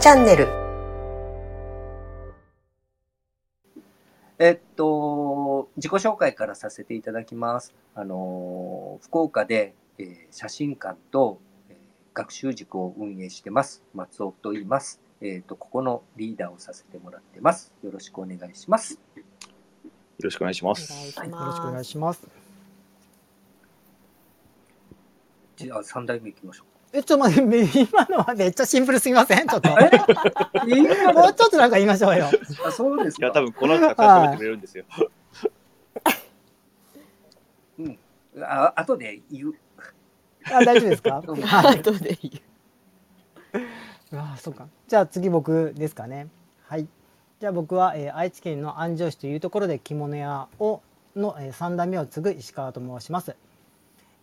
チャンネルえっと、自己紹介からさせていただきます。あの、福岡で、えー写真館と、えー学習塾を運営してます。松尾と言います。えっと、ここのリーダーをさせてもらってます。よろしくお願いします。よろしくお願いしまお願いよろしくお願。いします。じゃあ、3代目行きましょえ、ちょっと待って、め 今のはめっちゃシンプルすぎません？ちょっと。もうちょっとなんか言いましょうよ。あ、そうですか？いや、多分この後たくさん喋ってくれるんですよ。あ後で言う。あ、大丈夫ですか？後で言う。あ、そうか。じゃあ次僕ですかね。はい。じゃあ僕は、えー愛知県の安城市というところで着物屋をの、えー、3代目を継ぐ石川と申します。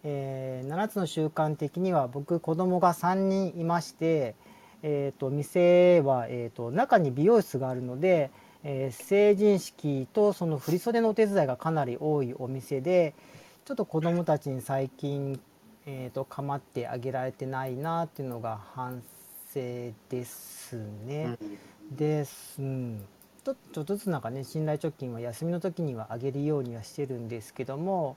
えー、7つの習慣的には僕子供が3人いまして、えー、と店は、えー、と中に美容室があるので、えー成人式とその振り袖のお手伝いがかなり多いお店でちょっと子供たちに最近、えー、と構ってあげられてないなっていうのが反省ですね。です、うん、ちょっとずつなんかね信頼貯金は休みの時にはあげるようにはしてるんですけども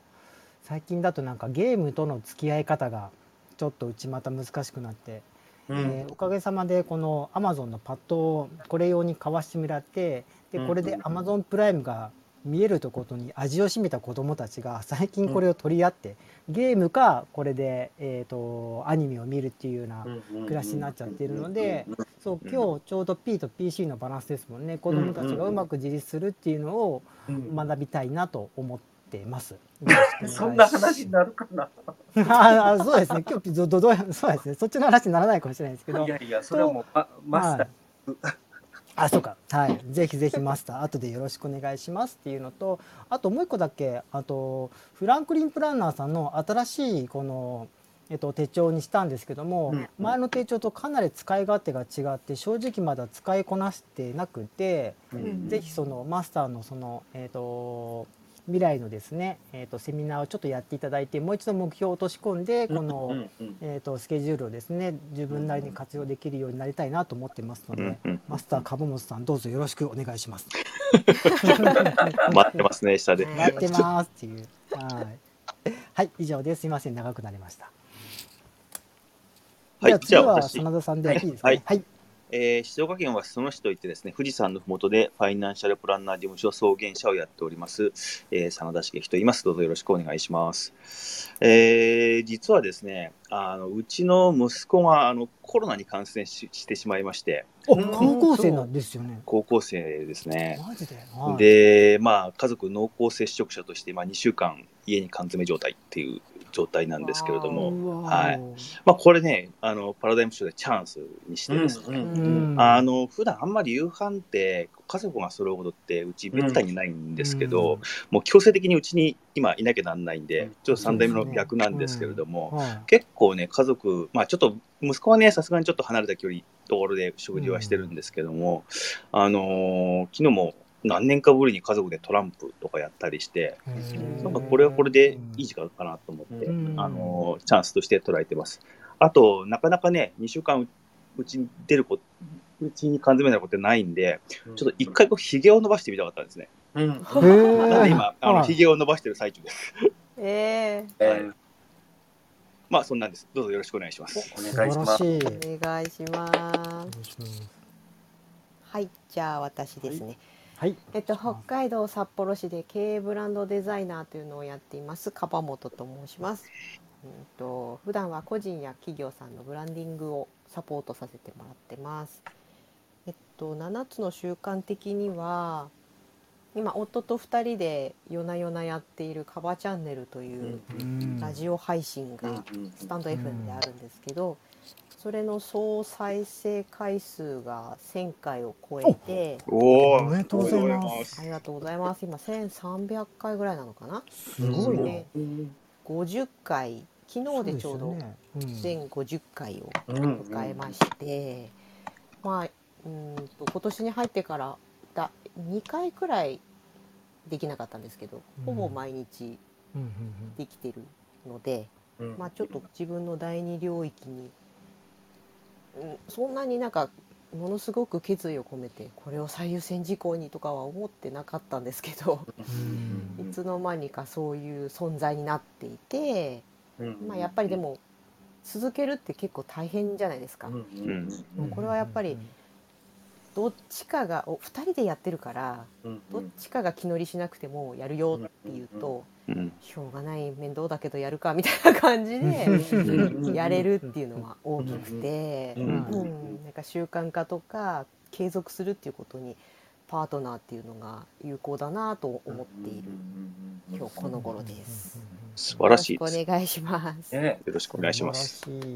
最近だとなんかゲームとの付き合い方がちょっとうちまた難しくなって、うん。えーおかげさまでこの Amazon のパッドをこれ用に買わしてもらってでこれで Amazon プライムが見えるとことに味を占めた子どもたちが最近これを取り合ってゲームかこれで、えー、とアニメを見るっていうような暮らしになっちゃってるのでそう今日ちょうど P と PC のバランスですもんね子どもたちがうまく自立するっていうのをうん。学びたいなと思ってます。そんな話になるかな？ああそうですね。今日どどどうそうですね。そっちの話にならないかもしれないですけど。いやいや、それはもう、まマスター。はい。あそうか。はい。ぜひぜひマスター後でよろしくお願いしますっていうのとあともう一個だけあとフランクリン・プランナーさんの新しいこの、えっと、手帳にしたんですけども、うん。前の手帳とかなり使い勝手が違って正直まだ使いこなしてなくて、うん。ぜひそのマスターのその、えっと未来のですね、えっとセミナーをちょっとやっていただいてもう一度目標を落とし込んでこの、うんうんえー、とスケジュールをですね自分なりに活用できるようになりたいなと思ってますので、うんうんマスター株本さんどうぞよろしくお願いします。待ってますね、下で。待ってますっていう。はい。はい、以上です。すみません、長くなりました。はいじゃあ次は真田さんでいいですか、はいね。はい。えー静岡県は裾野市といってですね、富士山のふもとでファイナンシャルプランナー事務所創建者をやっております、えー、真田茂樹と言います。どうぞよろしくお願いします。えー実はですね、あの、うちの息子があのコロナに感染ししてしまいまして、高校生なんですよね。高校生ですね。マジで？はい、で、まあ、家族濃厚接触者として、まあ、2週間家に缶詰状態っていう状態なんですけれどうも、わはい。ーまあ、これね、あの、パラダイムショーでチャンスにしてですね、うんうんあの、普段あんまり夕飯って家族が揃うことってうちめったにないんですけど、もう強制的にうちに今いなきゃなんないんで、ちょっと3代目の逆なんですけれども、うんはい。結構ね、家族、まあちょっと、息子はね、さすがにちょっと離れた距離、ところで食事はしてるんですけども、あのー昨日も何年かぶりに家族でトランプとかやったりして、なんかこれはこれでいい時間かなと思って、うんあのーチャンスとして捉えてます。あと、なかなかね、2週間ううちに出る子、うちに缶詰なることないんで、ちょっと一回こう、髭を伸ばしてみたかったんですね。うん。なんで今、あの、はい髭を伸ばしてる最中です。ええーまあ、そんなんです。どうぞよろしくお願いします。お素願いします。お願いします。はい、じゃあ私ですね。はい。えっと北海道札幌市で経営ブランドデザイナーというのをやっています樺本と申します。うんと普段は個人や企業さんのブランディングをサポートさせてもらってます。えっと7つの習慣的には今夫と2人で夜な夜なやっているカバチャンネルといううんラジオ配信がスタンド FM であるんですけど、それの総再生回数が1000回を超えておおめでとうございます。ありがとうございます。今1300回ぐらいなのかな。すごいね。で50回昨日でちょうど全50回をうん。迎えまして、まあうんと今年に入ってからだ2回くらいできなかったんですけどほぼ毎日できてるので、まあ、ちょっと自分の第二領域に、うん、そんなになんかものすごく決意を込めてこれを最優先事項にとかは思ってなかったんですけどうん。いつの間にかそういう存在になっていて、うん。まあ、やっぱりでも続けるって結構大変じゃないですか。これはやっぱりどっちかがお2人でやってるからうん。どっちかが気乗りしなくてもやるよっていうとうんしょうがない面倒だけどやるかみたいな感じでうんやれるっていうのは大きくて。うんうん、なんか習慣化とか継続するっていうことにパートナーっていうのが有効だなと思っている今日この頃です。素晴らしいです。よよろしくお願いします。ねろしくお願いします。素晴らしい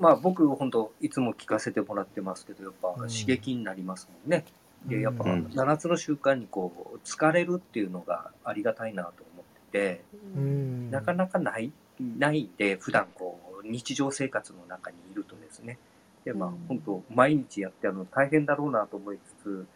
まあ僕本当いつも聞かせてもらってますけどやっぱうん刺激になりますもんね。でやっぱうん。7つの習慣にこう疲れるっていうのがありがたいなと思ってて、うん。なかなかないないんで普段こう日常生活の中にいるとですね。でまあうん。本当毎日やってるの大変だろうなと思いつつ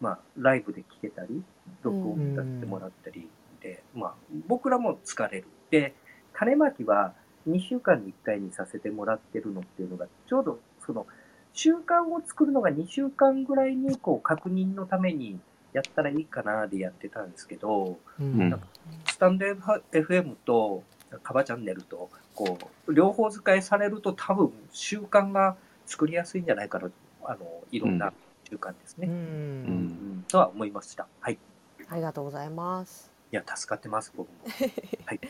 まあライブで聞けたり録音させてもらったりで、まあ僕らも疲れる。で種まきは2週間に1回にさせてもらってるのっていうのがちょうどその習慣を作るのが2週間ぐらいにこう確認のためにやったらいいかなでやってたんですけど、うんうんスタンド FM とカバチャンネルと、こう、両方使いされると多分習慣が作りやすいんじゃないかなと、あの、いろんな習慣ですね。うんうん、とは思いました。はい。いありがとうございます。や、助かってます、僕も。はい。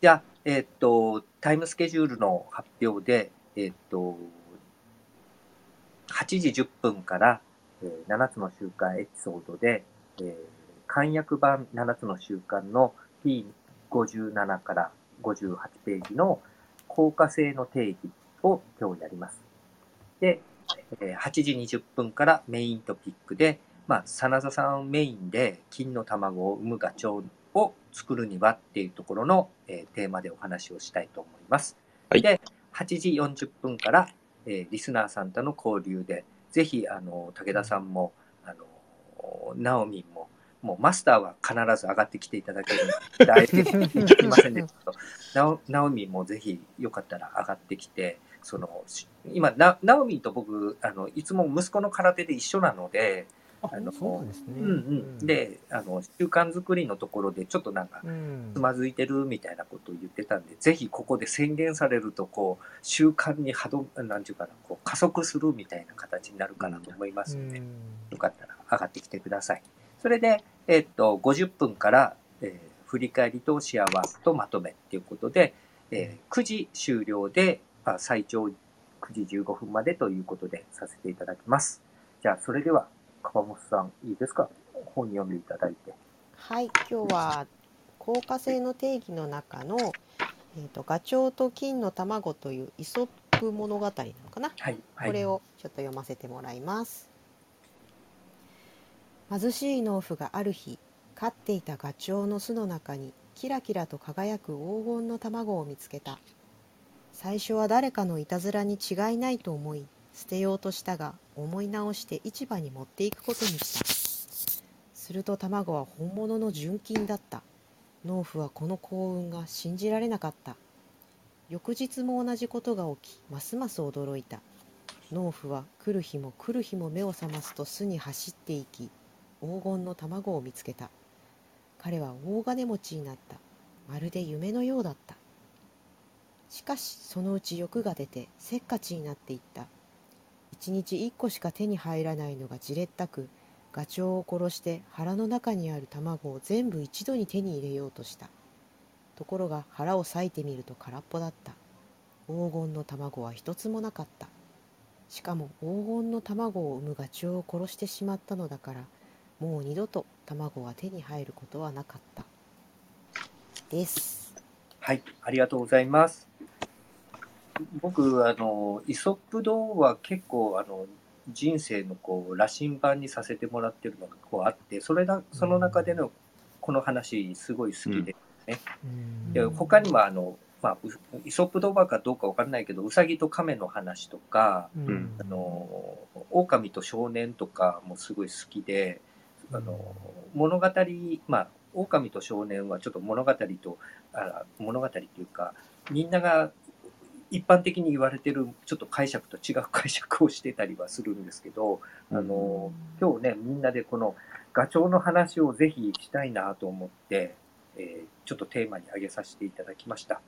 じゃあ、えーっと、タイムスケジュールの発表で、えーっと、8時10分から、えー7つの習慣エピソードで、えー簡約版7つの習慣の P57 から58ページの効果性の定義を今日やります。で、えー8時20分からメイントピックで、まあ、真田さんメインで金の卵を産むガチョウを作るにはっていうところの、えーテーマでお話をしたいと思います。はいで、8時40分から、えーリスナーさんとの交流で、ぜひ、あの、武田さんも、あの、ナオミンも、もうマスターは必ず上がってきていただけるので、あえて聞きませんでしたけど、ナオナオミンもぜひよかったら上がってきて、その、し今、ナナオミンと僕、あの、いつも息子の空手で一緒なので、ああのそうですねうんうん。で、あの、習慣作りのところでちょっとなんか、うんつまずいてるみたいなことを言ってたんで、ぜひここで宣言されると、こう、習慣に波動、なんていうかな、こう、加速するみたいな形になるかなと思いますので、よかったら上がってきてください。それで、えっと、50分から、えー振り返りとシェアワークとまとめっていうことで、えー9時終了で、あ最長9時15分までということでさせていただきます。じゃあ、それでは、川本さん、いいですか？本読んでいただいて。はい、今日は効果性の定義の中の、えー、とガチョウと金の卵というイソップ物語なのかな、はい。はい。これをちょっと読ませてもらいます。貧しい農夫がある日飼っていたガチョウの巣の中にキラキラと輝く黄金の卵を見つけた最初は誰かのいたずらに違いないと思い捨てようとしたが思い直して市場に持っていくことにした。すると卵は本物の純金だった。農夫はこの幸運が信じられなかった。翌日も同じことが起きますます驚いた。農夫は来る日も来る日も目を覚ますと巣に走っていき黄金の卵を見つけた。彼は大金持ちになった。まるで夢のようだった。しかしそのうち欲が出てせっかちになっていった。一日一個しか手に入らないのがじれったくガチョウを殺して腹の中にある卵を全部一度に手に入れようとした。ところが腹を裂いてみると空っぽだった。黄金の卵は一つもなかった。しかも黄金の卵を産むガチョウを殺してしまったのだからもう二度と卵は手に入ることはなかった。です。はい、ありがとうございます。僕、あの、イソップ童話結構、あの、人生のこう、羅針盤にさせてもらってるのがこうあって、それだ、その中でのこの話、すごい好きで、うん。で他にもあの、まあ、うイソップ童話かどうかわからないけど、ウサギと亀の話とか、うん。あの、狼と少年とかもすごい好きで、あの、物語、まあ、狼と少年はちょっと物語と、あ物語というか、みんなが一般的に言われてるちょっと解釈と違う解釈をしてたりはするんですけど、あの、今日ね、みんなでこのガチョウの話をぜひしたいなと思って、えーちょっとテーマに挙げさせていただきました。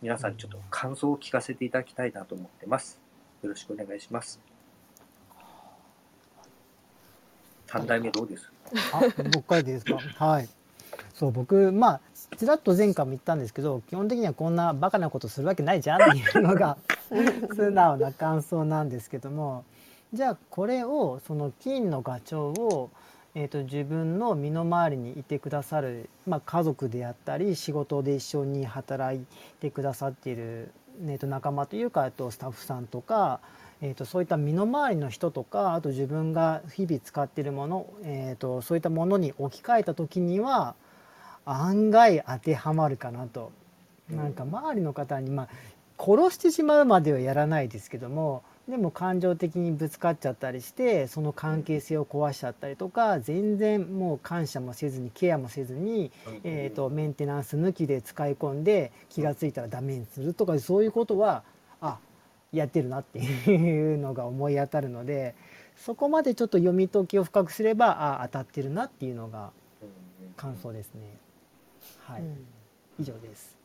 皆さんちょっと感想を聞かせていただきたいなと思ってます。よろしくお願いします。三代目どうです？あ僕からでいいですか？はいそう僕まあちらっと前回も言ったんですけど基本的にはこんなバカなことするわけないじゃんっていうのが 素直な感想なんですけどもじゃあこれをその金のガチョウを、えー、と自分の身の回りにいてくださる、まあ、家族であったり仕事で一緒に働いてくださっている、えー、と仲間というかあとスタッフさんとかえー、とそういった身の回りの人とかあと自分が日々使っているもの、えー、とそういったものに置き換えた時には案外当てはまるかなと。なんか周りの方に、まあ、殺してしまうまではやらないですけどもでも感情的にぶつかっちゃったりしてその関係性を壊しちゃったりとか全然もう感謝もせずにケアもせずに、えー、とメンテナンス抜きで使い込んで気が付いたらダメにするとかそういうことはあやってるなっていうのが思い当たるのでそこまでちょっと読み解きを深くすればあ当たってるなっていうのが感想ですね。はい、うん。以上です。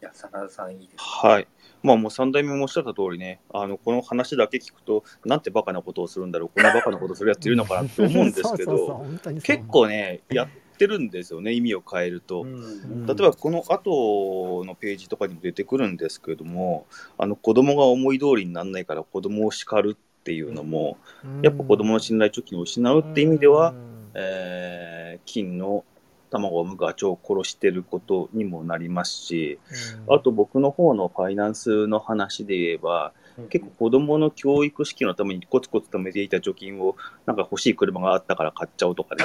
じゃあ、真田さんいいですか？はい。まあもう三代目もおっしゃった通りね、あの、この話だけ聞くと、なんてバカなことをするんだろう、こんなバカなことするやついるのかなって思うんですけど、結構ね、やってるんですよね、意味を変えると。うん。例えばこの後のページとかにも出てくるんですけれども、あの子供が思い通りにならないから子供を叱るっていうのも、やっぱ子供の信頼貯金を失うって意味では、えー金の卵を産むガチョウを殺してることにもなりますし、あと僕の方のファイナンスの話で言えば、結構子供の教育資金のためにコツコツ貯めていた貯金をなんか欲しい車があったから買っちゃうとかね、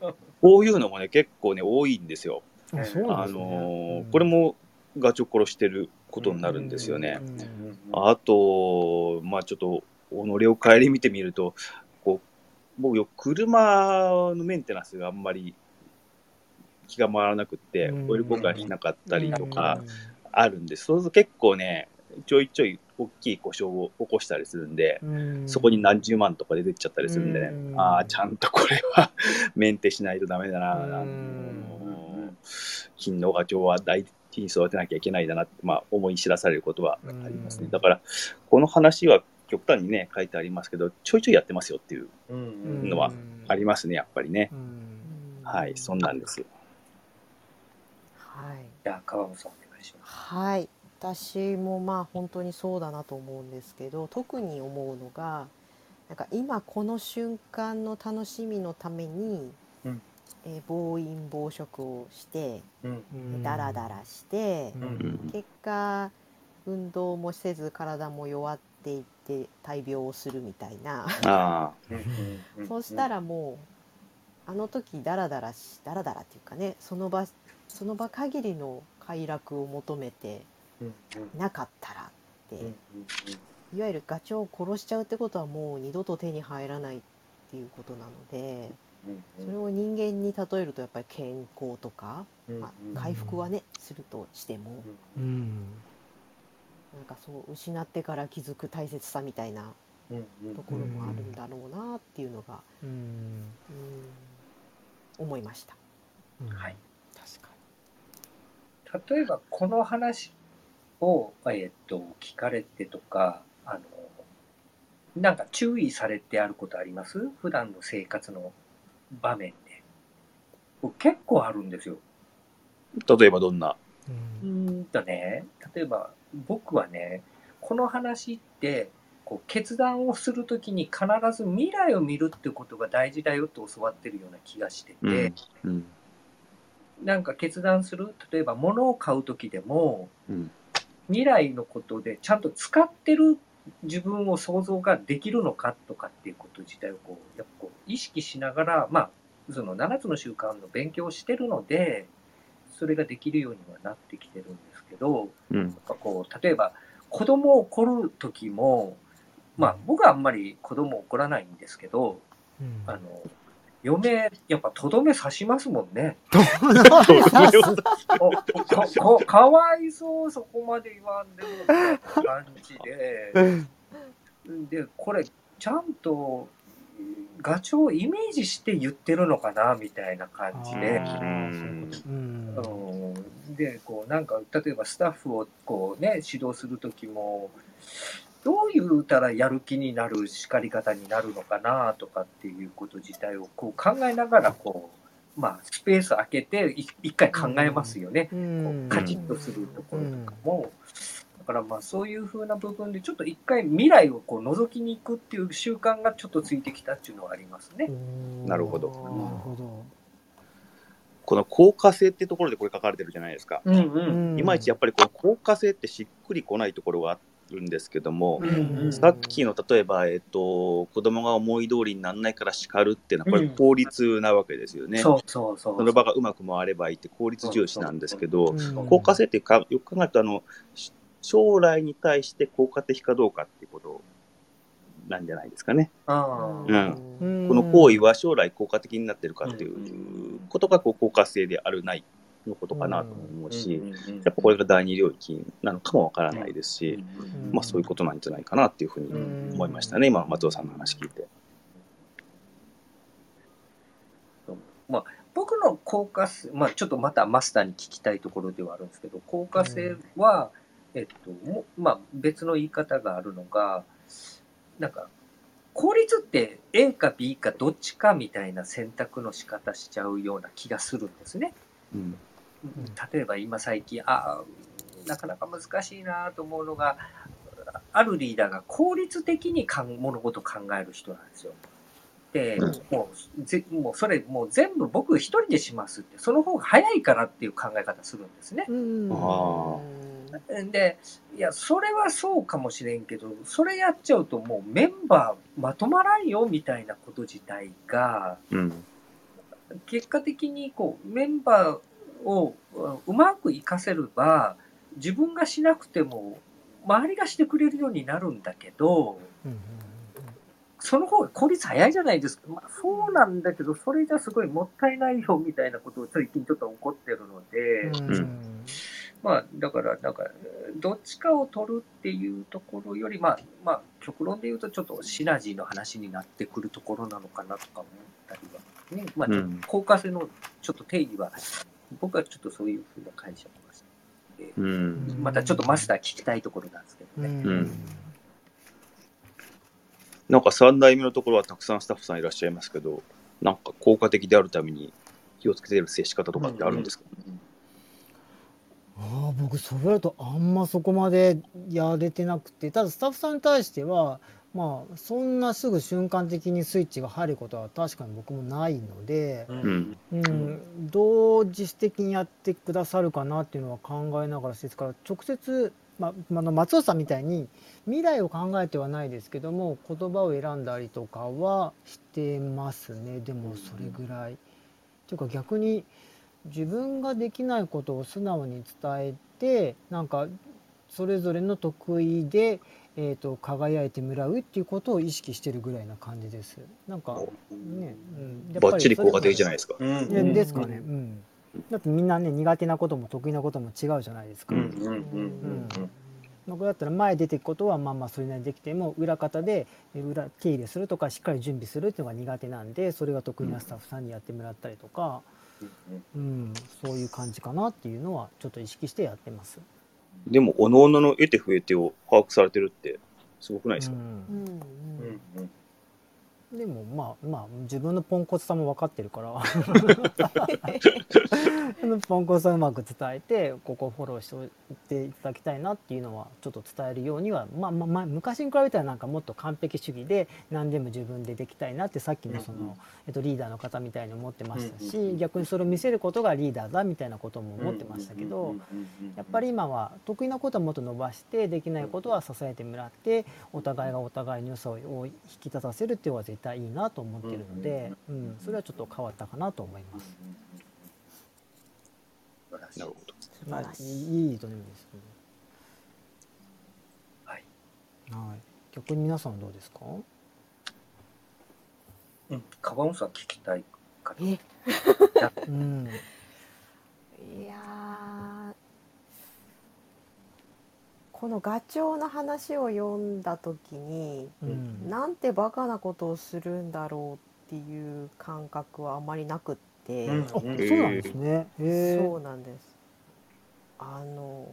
こういうのもね結構ね多いんですよ。あね。のーこれもガチョウ殺してることになるんですよね。うん。あと、まあちょっと、己を顧みてみると、僕よ、車のメンテナンスがあんまり気が回らなくって、うん。オイル交換しなかったりとかあるんです。そうすると結構ね、ちょいちょい大きい故障を起こしたりするんで、うん。そこに何十万とかで出てっちゃったりするんでね、うん。ああ、ちゃんとこれは メンテしないとダメだな、うん。あの金のガチョウは大事に育てなきゃいけないだなって、まあ、思い知らされることはありますね。うん。だから、この話は極端にね、書いてありますけど、ちょいちょいやってますよっていううん。のはありますね、やっぱりね。うん。はい、そんなんです。はい。じゃあ、川本さんお願いします。はい。私もまあ本当にそうだなと思うんですけど特に思うのがなんか今この瞬間の楽しみのために、うん。えー暴飲暴食をしてうん。うんダラダラして、うん。うん。結果運動もせず体も弱っていって大病をするみたいな、あ そうしたらもうあの時ダラダラしダラダラっていうかねその場その場限りの快楽を求めてなかったらって、うんいわゆるガチョウを殺しちゃうってことはもう二度と手に入らないっていうことなのでうんそれを人間に例えるとやっぱり健康とか、うんまあ、回復はねするとしても。うんなんかそう失ってから気づく大切さみたいなところもあるんだろうなっていうのが、うん。うん、思いました。うん。はい。確か例えばこの話を、えーっと聞かれてとかあのなんか注意されてあることあります？普段の生活の場面で。僕結構あるんですよ。例えばどんな？にうーんとね例えば僕はねこの話ってこう決断をするときに必ず未来を見るってことが大事だよと教わってるような気がしてて、うん。うん。なんか決断する？例えば物を買うときでもうん。未来のことでちゃんと使ってる自分を想像ができるのかとかっていうこと自体をこうやっぱこう意識しながらまあその7つの習慣の勉強をしてるのでそれができるようにはなってきてるんですけどうん。やっぱこう例えば子供を怒る時もまあ僕はあんまり子供を怒らないんですけどうんあの嫁、やっぱとどめ刺しますもんね。かわいそう、そこまで言わんでも感じで。で、これ、ちゃんとガチョウをイメージして言ってるのかなみたいな感じで。うんでこうなんか例えばスタッフをこうね指導する時もどう言うたらやる気になる叱り方になるのかなとかっていうこと自体をこう考えながらこうまあスペース空けてい一回考えますよね、うこうんカチッとするところとかも。だからまあそういう風な部分でちょっと一回未来をこう覗きに行くっていう習慣がちょっとついてきたっていうのはありますね。なるほどなるほどこの効果性ってところでこれ書かれてるじゃないですか。うんうん。いまいちやっぱりこの効果性ってしっくりこないところがあるんですけども、うんさっきの例えば、えっと、子供が思い通りにならないから叱るっていうのは、これうん。効率なわけですよね。その場がうまく回ればいいって効率重視なんですけど、うん。効果性ってか、よく考えるとあの、し将来に対して効果的かどうかっていうことなんじゃないですかね。あうあん。この行為は将来効果的になってるかっていうことがこう効果性であるないのことかなと思うし、やっぱこれが第二領域なのかもわからないですし、まあそういうことなんじゃないかなっていうふうに思いましたね、今松尾さんの話聞いて。僕の効果性、まあ、ちょっとまたマスターに聞きたいところではあるんですけど、効果性は、えっと、もまあ、別の言い方があるのが、なんか、効率って A か B かどっちかみたいな選択の仕方しちゃうような気がするんですね。うん例えば今最近、あーなかなか難しいなと思うのが、あるリーダーが効率的にかん物事を考える人なんですよ。で、もうぜもうそれもう全部僕一人でしますって、その方が早いからっていう考え方するんですね。うんあで、いや、それはそうかもしれんけど、それやっちゃうともうメンバーまとまらんよみたいなこと自体が、うん。結果的にこうメンバーをうまく活かせれば自分がしなくても周りがしてくれるようになるんだけどうん。その方が効率早いじゃないですか、まあ、そうなんだけどそれじゃすごいもったいないよみたいなことを最近ちょっと怒ってるので、うん。うんまあだからなんかえーどっちかを取るっていうところよりまあまあ極論で言うとちょっとシナジーの話になってくるところなのかなとか思ったりはね。まあ効果性のちょっと定義は僕はちょっとそういうふうな解釈をして、うん。またちょっとマスター聞きたいところなんですけどね。うん。なんか3代目のところはたくさんスタッフさんいらっしゃいますけど、なんか効果的であるために気をつけている接し方とかってあるんですか、ああ僕それだとあんまそこまでやれてなくて。ただスタッフさんに対してはまあそんなすぐ瞬間的にスイッチが入ることは確かに僕もないので、うん。うん、どう自主的にやってくださるかなっていうのは考えながらですから直接、ままあの松尾さんみたいに未来を考えてはないですけども言葉を選んだりとかはしてますね。でもそれぐらい。というか逆に自分ができないことを素直に伝えてなんかそれぞれの得意で、えー、と輝いてもらうっていうことを意識してるぐらいな感じです。なんかね、うん、やっぱりバッチリ効果的じゃないですか。うん。でですかね、うん、だってみんなね苦手なことも得意なことも違うじゃないですか、うん。うんうんうん僕だったら前出ていくことはまあまあそれなりにできても裏方でえ裏手入れするとかしっかり準備するっていうのが苦手なんでそれが得意なスタッフさんにやってもらったりとか、うん、そういう感じかなっていうのはちょっと意識してやってます。でも、おのおのの得手不得手を把握されてるって、すごくないですか、うんうん。うんうんでもまあまあ自分のポンコツさも分かってるから。ポンコツさをうまく伝えてここフォローしておいていただきたいなっていうのはちょっと伝えるようには、まあまあまあ、昔に比べたらなんかもっと完璧主義で何でも自分でできたいなってさっきのその、えっと、リーダーの方みたいに思ってましたし、逆にそれを見せることがリーダーだみたいなことも思ってましたけど。やっぱり今は得意なことはもっと伸ばしてできないことは支えてもらってお互いがお互いの良さを引き立たせるっていうのが絶対いいなと思ってるので、うん、それはちょっと変わったかなと思います。なるほど。素晴らしい。いいと思います、はいはい。逆に皆さんどうですか？うん、カバンさん聞きたいかと。えうんいやーこのガチョウの話を読んだ時に、うん。なんてバカなことをするんだろうっていう感覚はあまりなくって、うん。あそうなんですね。へそうなんです。あの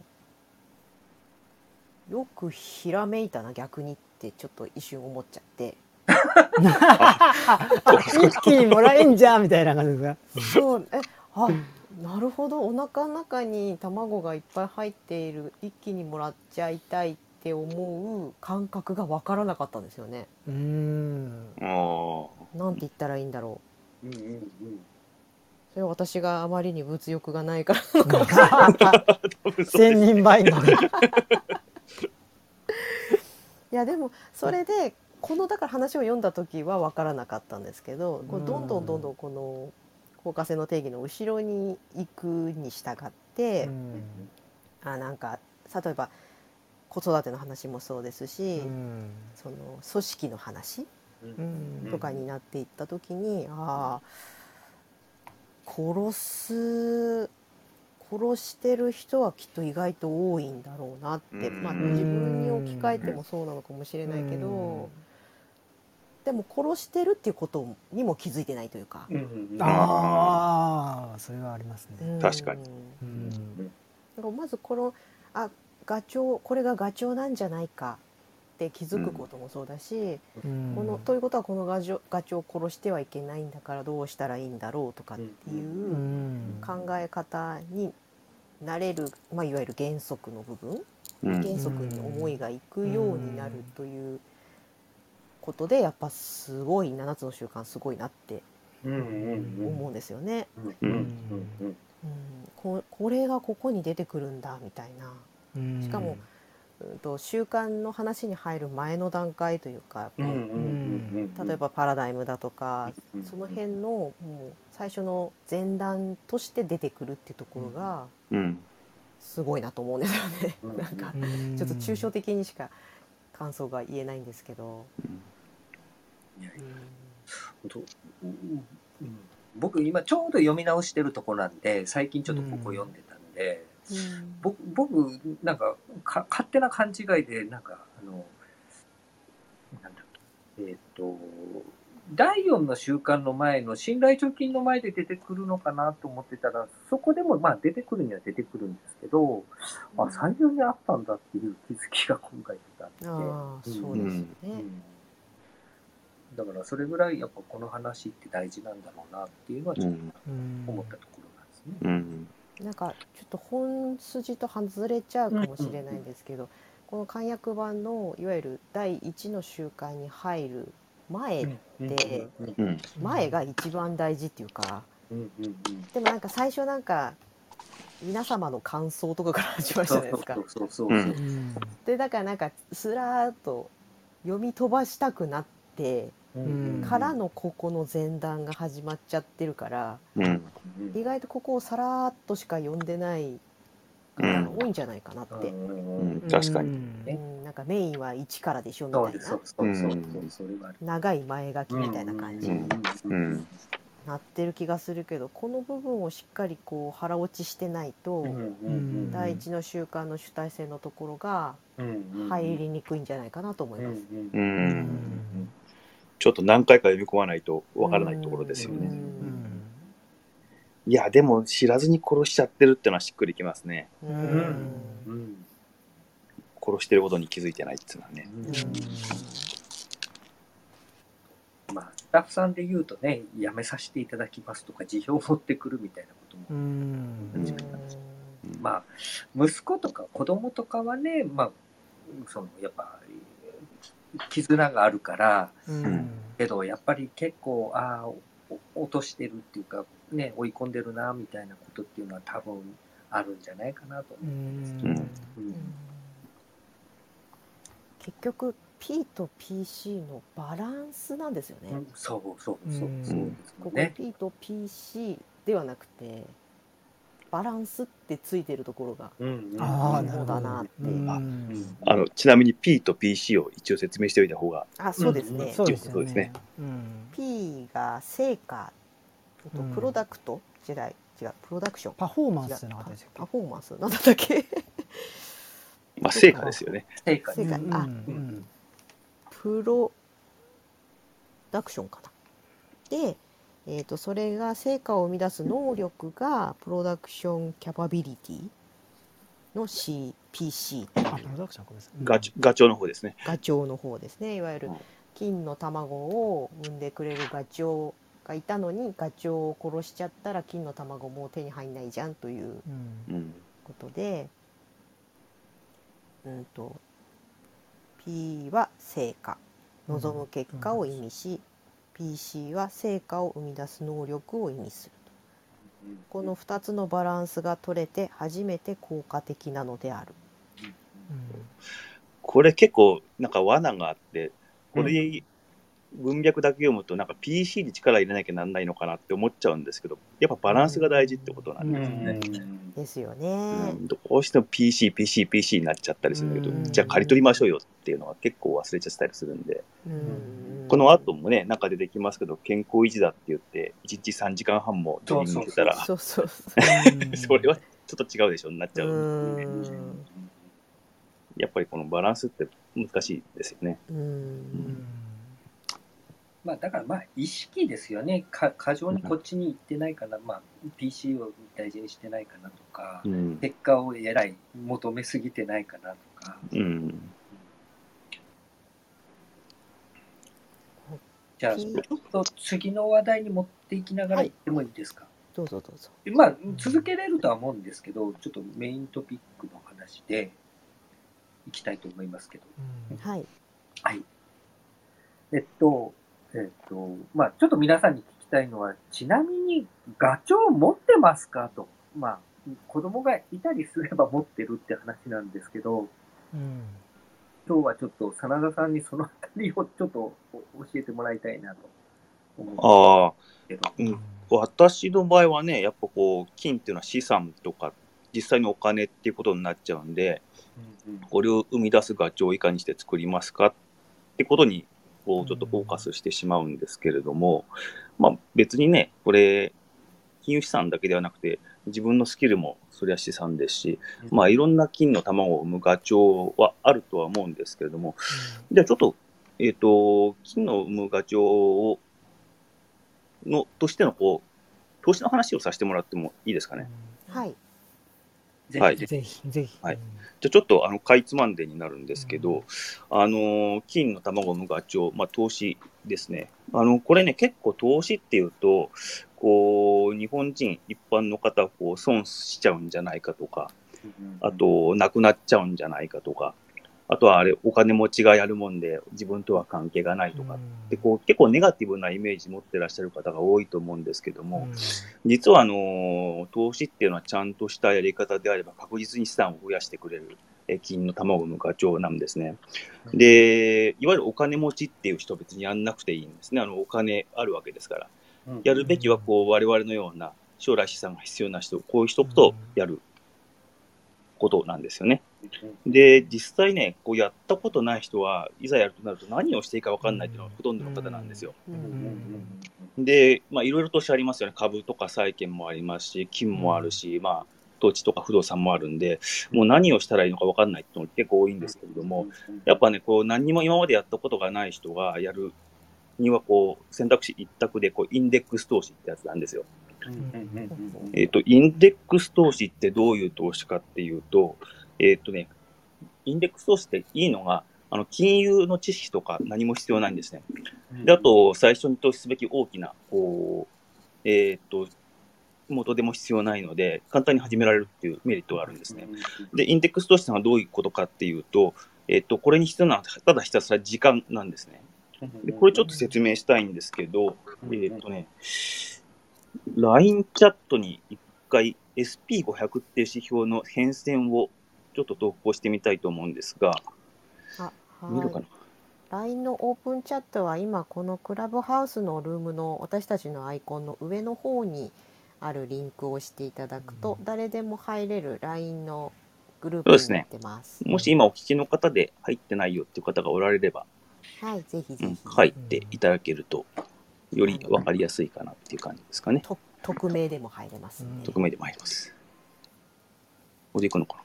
よくひらめいたな逆にってちょっと一瞬思っちゃって。一気にもらえんじゃんみたいな感じですか？そうえあなるほど。お腹の中に卵がいっぱい入っている一気にもらっちゃいたいって思う感覚が分からなかったんですよね。うーん。あー。なんて言ったらいいんだろう。うんうんうん。それは私があまりに物欲がないから 千人倍の。いやでもそれでこのだから話を読んだ時は分からなかったんですけどこうどんどんどんどんこの効果性の定義の後ろに行くに従って、うん。あなんか例えば子育ての話もそうですし、うん。その組織の話うん。とかになっていった時に、ああ殺す殺してる人はきっと意外と多いんだろうなって、うん。まあ、自分に置き換えてもそうなのかもしれないけど、でも殺してるっていうことにも気づいてないというか。うんうんうん。ああ、それはありますね。うん。確かに。うん。だからまずこのあガチョウこれがガチョウなんじゃないかって気づくこともそうだし、うん。このということはこのガチョウガチョウを殺してはいけないんだからどうしたらいいんだろうとかっていううん。考え方になれる、まあ、いわゆる原則の部分。うん。原則に思いがいくようになるということでやっぱすごい7つの習慣すごいなって思うんですよね。うんうんうんうん、ここれがここに出てくるんだみたいな。うん。しかもうんと習慣の話に入る前の段階というか、うんうんうんうん例えばパラダイムだとか、うんその辺のもう最初の前段として出てくるっていうところがうん。すごいなと思うんですよね。うんなんかうん。ちょっと抽象的にしか感想が言えないんですけど。いやいや。うん。僕今ちょうど読み直してるとこなんで最近ちょっとここ読んでたんで、僕僕なんかか勝手な勘違いでなんかあのなんだっけえっ、と第4の習慣の前の信頼貯金の前で出てくるのかなと思ってたらそこでもまあ出てくるには出てくるんですけど、あ最初にあったんだっていう気づきが今回出たんで。ああそうですよね。うんだからそれぐらいやっぱこの話って大事なんだろうなっていうのはちょっとうん思ったところなんですね。うんなんかちょっと本筋と外れちゃうかもしれないんですけど、この漢訳版のいわゆる第一の習慣に入る前、でうんうん前が一番大事っていうかうんうんうんでもなんか最初なんか皆様の感想とかから始まるじゃないですかそう。そうそううそう。うんでだからなんかスラーっと読み飛ばしたくなってうんからのここの前段が始まっちゃってるから意外とここをさらっとしか読んでない方が多いんじゃないかなって。うん。うん確かに。なんかメインは1からでしょみたいな。長い前書きみたいな感じにうんなってる気がするけどこの部分をしっかりこう腹落ちしてないとん。第一の習慣の主体性のところが入入りにくいんじゃないかなと思います。ちょっと何回か読み込まないとわからないところですようね。んいや、でも知らずに殺しちゃってるってのはしっくりきますね。殺してることに気づいてないっていうのはね。まあスタッフさんで言うとねやめさせていただきますとか辞表を持ってくるみたいなこともまあ、息子とか子供とかはね、まあ、そのやっぱ絆があるからうん。けどやっぱり結構ああお落としてるっていうか、ね、追い込んでるなみたいなことっていうのは多分あるんじゃないかなとう思う。んですけんど、うん。うん。結局 P と PC のバランスなんですよね。そうそうそううん。そうですここ。P と PC ではなくてバランスってついてるところがうんうん。ああうんなるほどそうだなってうん。あのちなみに P と PC を一応説明しておいた方が、あそうですね、そうですよそうですね。ねうん。P が成果とうん。プロダクト時代違うプロダクション。パフォーマンスパフォーマンスなんだったっけ？まあ、成果ですよね。成果。成果。あうん。うん。プロダクションかな。で、えー、とそれが成果を生み出す能力がプロダクションキャパビリティの CPC あプロダクションごめんなさいうん。ガチガチョウの方ですね。ガチョウの方ですね。いわゆるうん。金の卵を産んでくれるガチョウがいたのにガチョウを殺しちゃったら金の卵もう手に入んないじゃんといううんうん。ことで、うんと P は成果。望む結果を意味し、PC は成果を生み出す能力を意味するこの2つのバランスが取れて初めて効果的なのである。これ結構なんか罠があって、これ、文脈だけ読むとなんか PC に力入れなきゃなんないのかなって思っちゃうんですけど、やっぱバランスが大事ってことなんですね。ですようね。ん。どうしても PC、PC、PC になっちゃったりするんだけど、うん。じゃあ刈り取りましょうよっていうのは結構忘れちゃったりするんで、うん。この後もね、中でできますけど、健康維持だって言って、1日3時間半もジョギングしてたら、そうそうそ それはちょっと違うでしょになっちゃう。んやっぱりこのバランスって難しいですよね。ううんんまあ、だからまあ意識ですよね。か過剰にこっちに行ってないかな、まあ、PC を大事にしてないかなとか、うん。結果をえらい求めすぎてないかなとか、うん。じゃあちょっと次の話題に持っていきながらはい。行ってもいいですか、どうぞどうぞ。まあ続けれるとは思うんですけどちょっとメイントピックの話でいきたいと思いますけど。はい。はい。えっとえっとまあちょっと皆さんに聞きたいのはちなみにガチョウ持ってますか？と。まあ子供がいたりすれば持ってるって話なんですけどうん今日はちょっと真田さんにそのあたりをちょっと教えてもらいたいなと思うんああ、ですけど。うん。私の場合はね、やっぱこう、金っていうのは資産とか、実際のお金っていうことになっちゃうんで、うんうん。これを生み出すガチョウをいかにして作りますか？ってことに、こう、ちょっとフォーカスしてしまうんですけれども、まあ別にね、これ、金融資産だけではなくて、自分のスキルもそれは資産ですし、まあいろんな金の卵を産むガチョウはあるとは思うんですけれども、じゃあちょっと、えっ、と、金の産むガチョウを、の、としてのこう、投資の話をさせてもらってもいいですかね？はい。はいぜひぜぜひはいじゃあちょっとあのかいつまんでになるんですけど、あの金の卵を産むガチョウ、まあ、投資ですね。あのこれね、結構投資っていうと、こう日本人一般の方こう損しちゃうんじゃないかとか、ひ。あとなくなっちゃうんじゃないかとか、あとはあれお金持ちがやるもんで自分とは関係がないとか、でこう結構ネガティブなイメージ持ってらっしゃる方が多いと思うんですけども、実はあの投資っていうのはちゃんとしたやり方であれば確実に資産を増やしてくれるえ金の卵のガチョウなんですね。で、いわゆるお金持ちっていう人は別にやんなくていいんですね。あのお金あるわけですから。うんやるべきはこう我々のような将来資産が必要な人、こういう人とやることなんですよね。で、実際ね、こうやったことない人はいざやるとなると何をしていいか分かんないっていうのがほとんどの方なんですよ。で、まあ、いろいろとしてありますよね。株とか債券もありますし、金もあるし、まあ、土地とか不動産もあるんで、もう何をしたらいいのか分かんないっていうのが結構多いんですけれども、やっぱね、こう、何にも今までやったことがない人がやるには、こう、選択肢一択で、こう、インデックス投資ってやつなんですよ。えっ、と、インデックス投資ってどういう投資かっていうと、えっ、とね、インデックス投資っていいのが、あの、金融の知識とか何も必要ないんですね。で、あと、最初に投資すべき大きな、こう、えっ、と、元でも必要ないので、簡単に始められるっていうメリットがあるんですね。で、インデックス投資はどういうことかっていうと、えっ、と、これに必要なのは、ただひたすら時間なんですね。で、これちょっと説明したいんですけど、えっ、とね、LINE チャットに一回 SP500 っていう指標の変遷をちょっと投稿してみたいと思うんですが、あ見るかはいな？LINE のオープンチャットは今このクラブハウスのルームの私たちのアイコンの上の方にあるリンクを押していただくと誰でも入れる LINE のグループになってます。もし今お聞きの方で入ってないよっていう方がおられれば、はい、ぜひぜうんひ。入っていただけるとより分かりやすいかなっていう感じですかね。と匿名でも入れますね。うん匿名でも入ります。ここで行くのかな？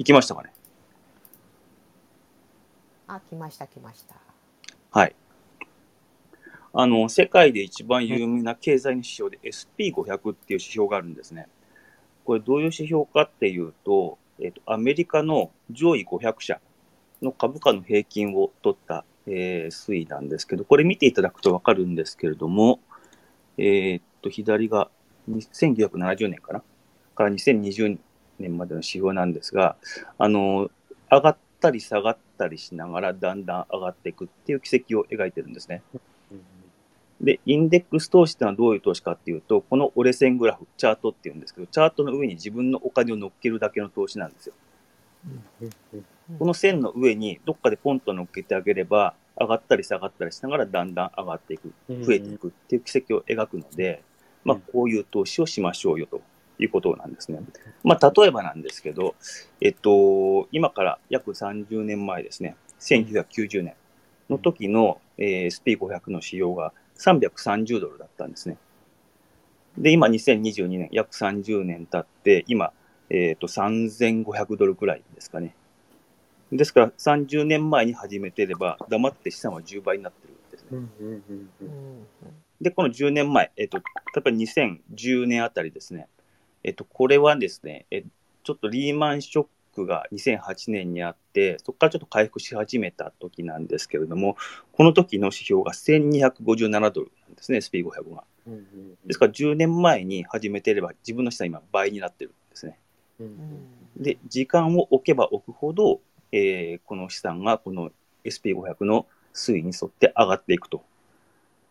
行きましたかねあ、来ました来ました。はい。あの、世界で一番有名な経済の指標で SP500 っていう指標があるんですね。これどういう指標かっていうと、えっと、アメリカの上位500社の株価の平均を取った、えー推移なんですけど、これ見ていただくとわかるんですけれども、えーっと、左が1970年かな？から2020年までの指標なんですが、あの、上がったり下がったりしながらだんだん上がっていくっていう軌跡を描いてるんですね。で、インデックス投資ってのはどういう投資かっていうと、この折れ線グラフ、チャートっていうんですけど、チャートの上に自分のお金を乗っけるだけの投資なんですよ。この線の上にどっかでポンと乗っけてあげれば、上がったり下がったりしながらだんだん上がっていく、増えていくっていう軌跡を描くので、まあ、こういう投資をしましょうよということなんですね。まあ、例えばなんですけど、えっと、今から約30年前ですね、1990年の時の、えー SP500 の指標が330ドルだったんですね。で、今2022年、約30年経って、今、えっと、3500ドルくらいですかね。ですから、30年前に始めてれば、黙って資産は10倍になってるんですね。うんで、この10年前、えっと、例えば2010年あたりですね、えっと、これはですね、えちょっとリーマンショックが2008年にあって、そこからちょっと回復し始めた時なんですけれども、この時の指標が1257ドルなんですね、SP500 が。ですから10年前に始めてれば、自分の資産今倍になってるんですね。うんで、時間を置けば置くほど、えーこの資産がこの SP500 の推移に沿って上がっていくと。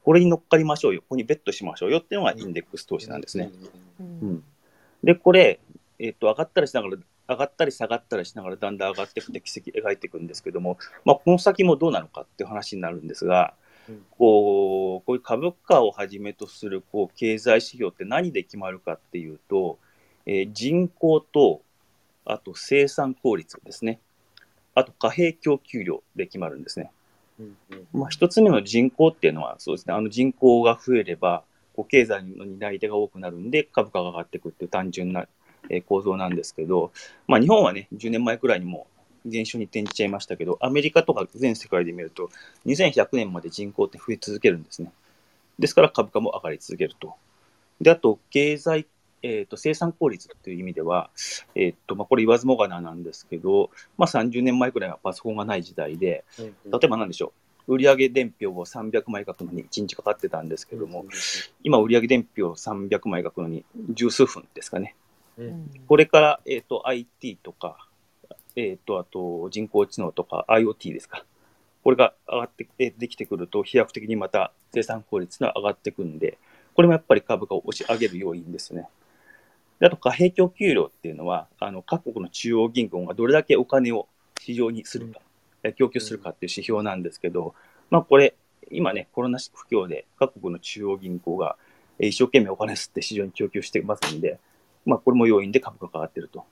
これに乗っかりましょうよ、ここにベットしましょうよっていうのがインデックス投資なんですね。ううんんで、これ、えっ、と、上がったりしながら、上がったり下がったりしながらだんだん上がっていくって軌跡描いていくんですけども、まあ、この先もどうなのかっていう話になるんですが、うんこう、こういう株価をはじめとする、こう、経済指標って何で決まるかっていうと、えー人口と、あと生産効率ですね。あと貨幣供給量で決まるんですね。まあ、一つ目の人口っていうのは、そうですね、あの人口が増えれば、こう経済の担い手が多くなるんで、株価が上がっていくっていう単純なえー構造なんですけど、まあ、日本はね、10年前くらいにも減少に転じちゃいましたけど、アメリカとか全世界で見ると、2100年まで人口って増え続けるんですね。ですから株価も上がり続けると。で、あと、経済、えー、と生産効率という意味では、えーとまあ、これ言わずもがななんですけど、まあ、30年前くらいはパソコンがない時代で、例えば何でしょう、売上伝票を300枚書くのに1日かかってたんですけども、今、売上伝票を300枚書くのに十数分ですかね。うんこれから、えっ、と、IT とか、えっ、と、あと、人工知能とか IoT ですか。これが上がって、えーできてくると、飛躍的にまた生産効率が上がってくるんで、これもやっぱり株価を押し上げる要因ですね。であと、貨幣供給量っていうのは、あの、各国の中央銀行がどれだけお金を市場にするか、え供給するかっていう指標なんですけど、まあ、これ、今ね、コロナ不況で各国の中央銀行がえー一生懸命お金吸って市場に供給してますんで、まあ、これも要因で株価が上がってると。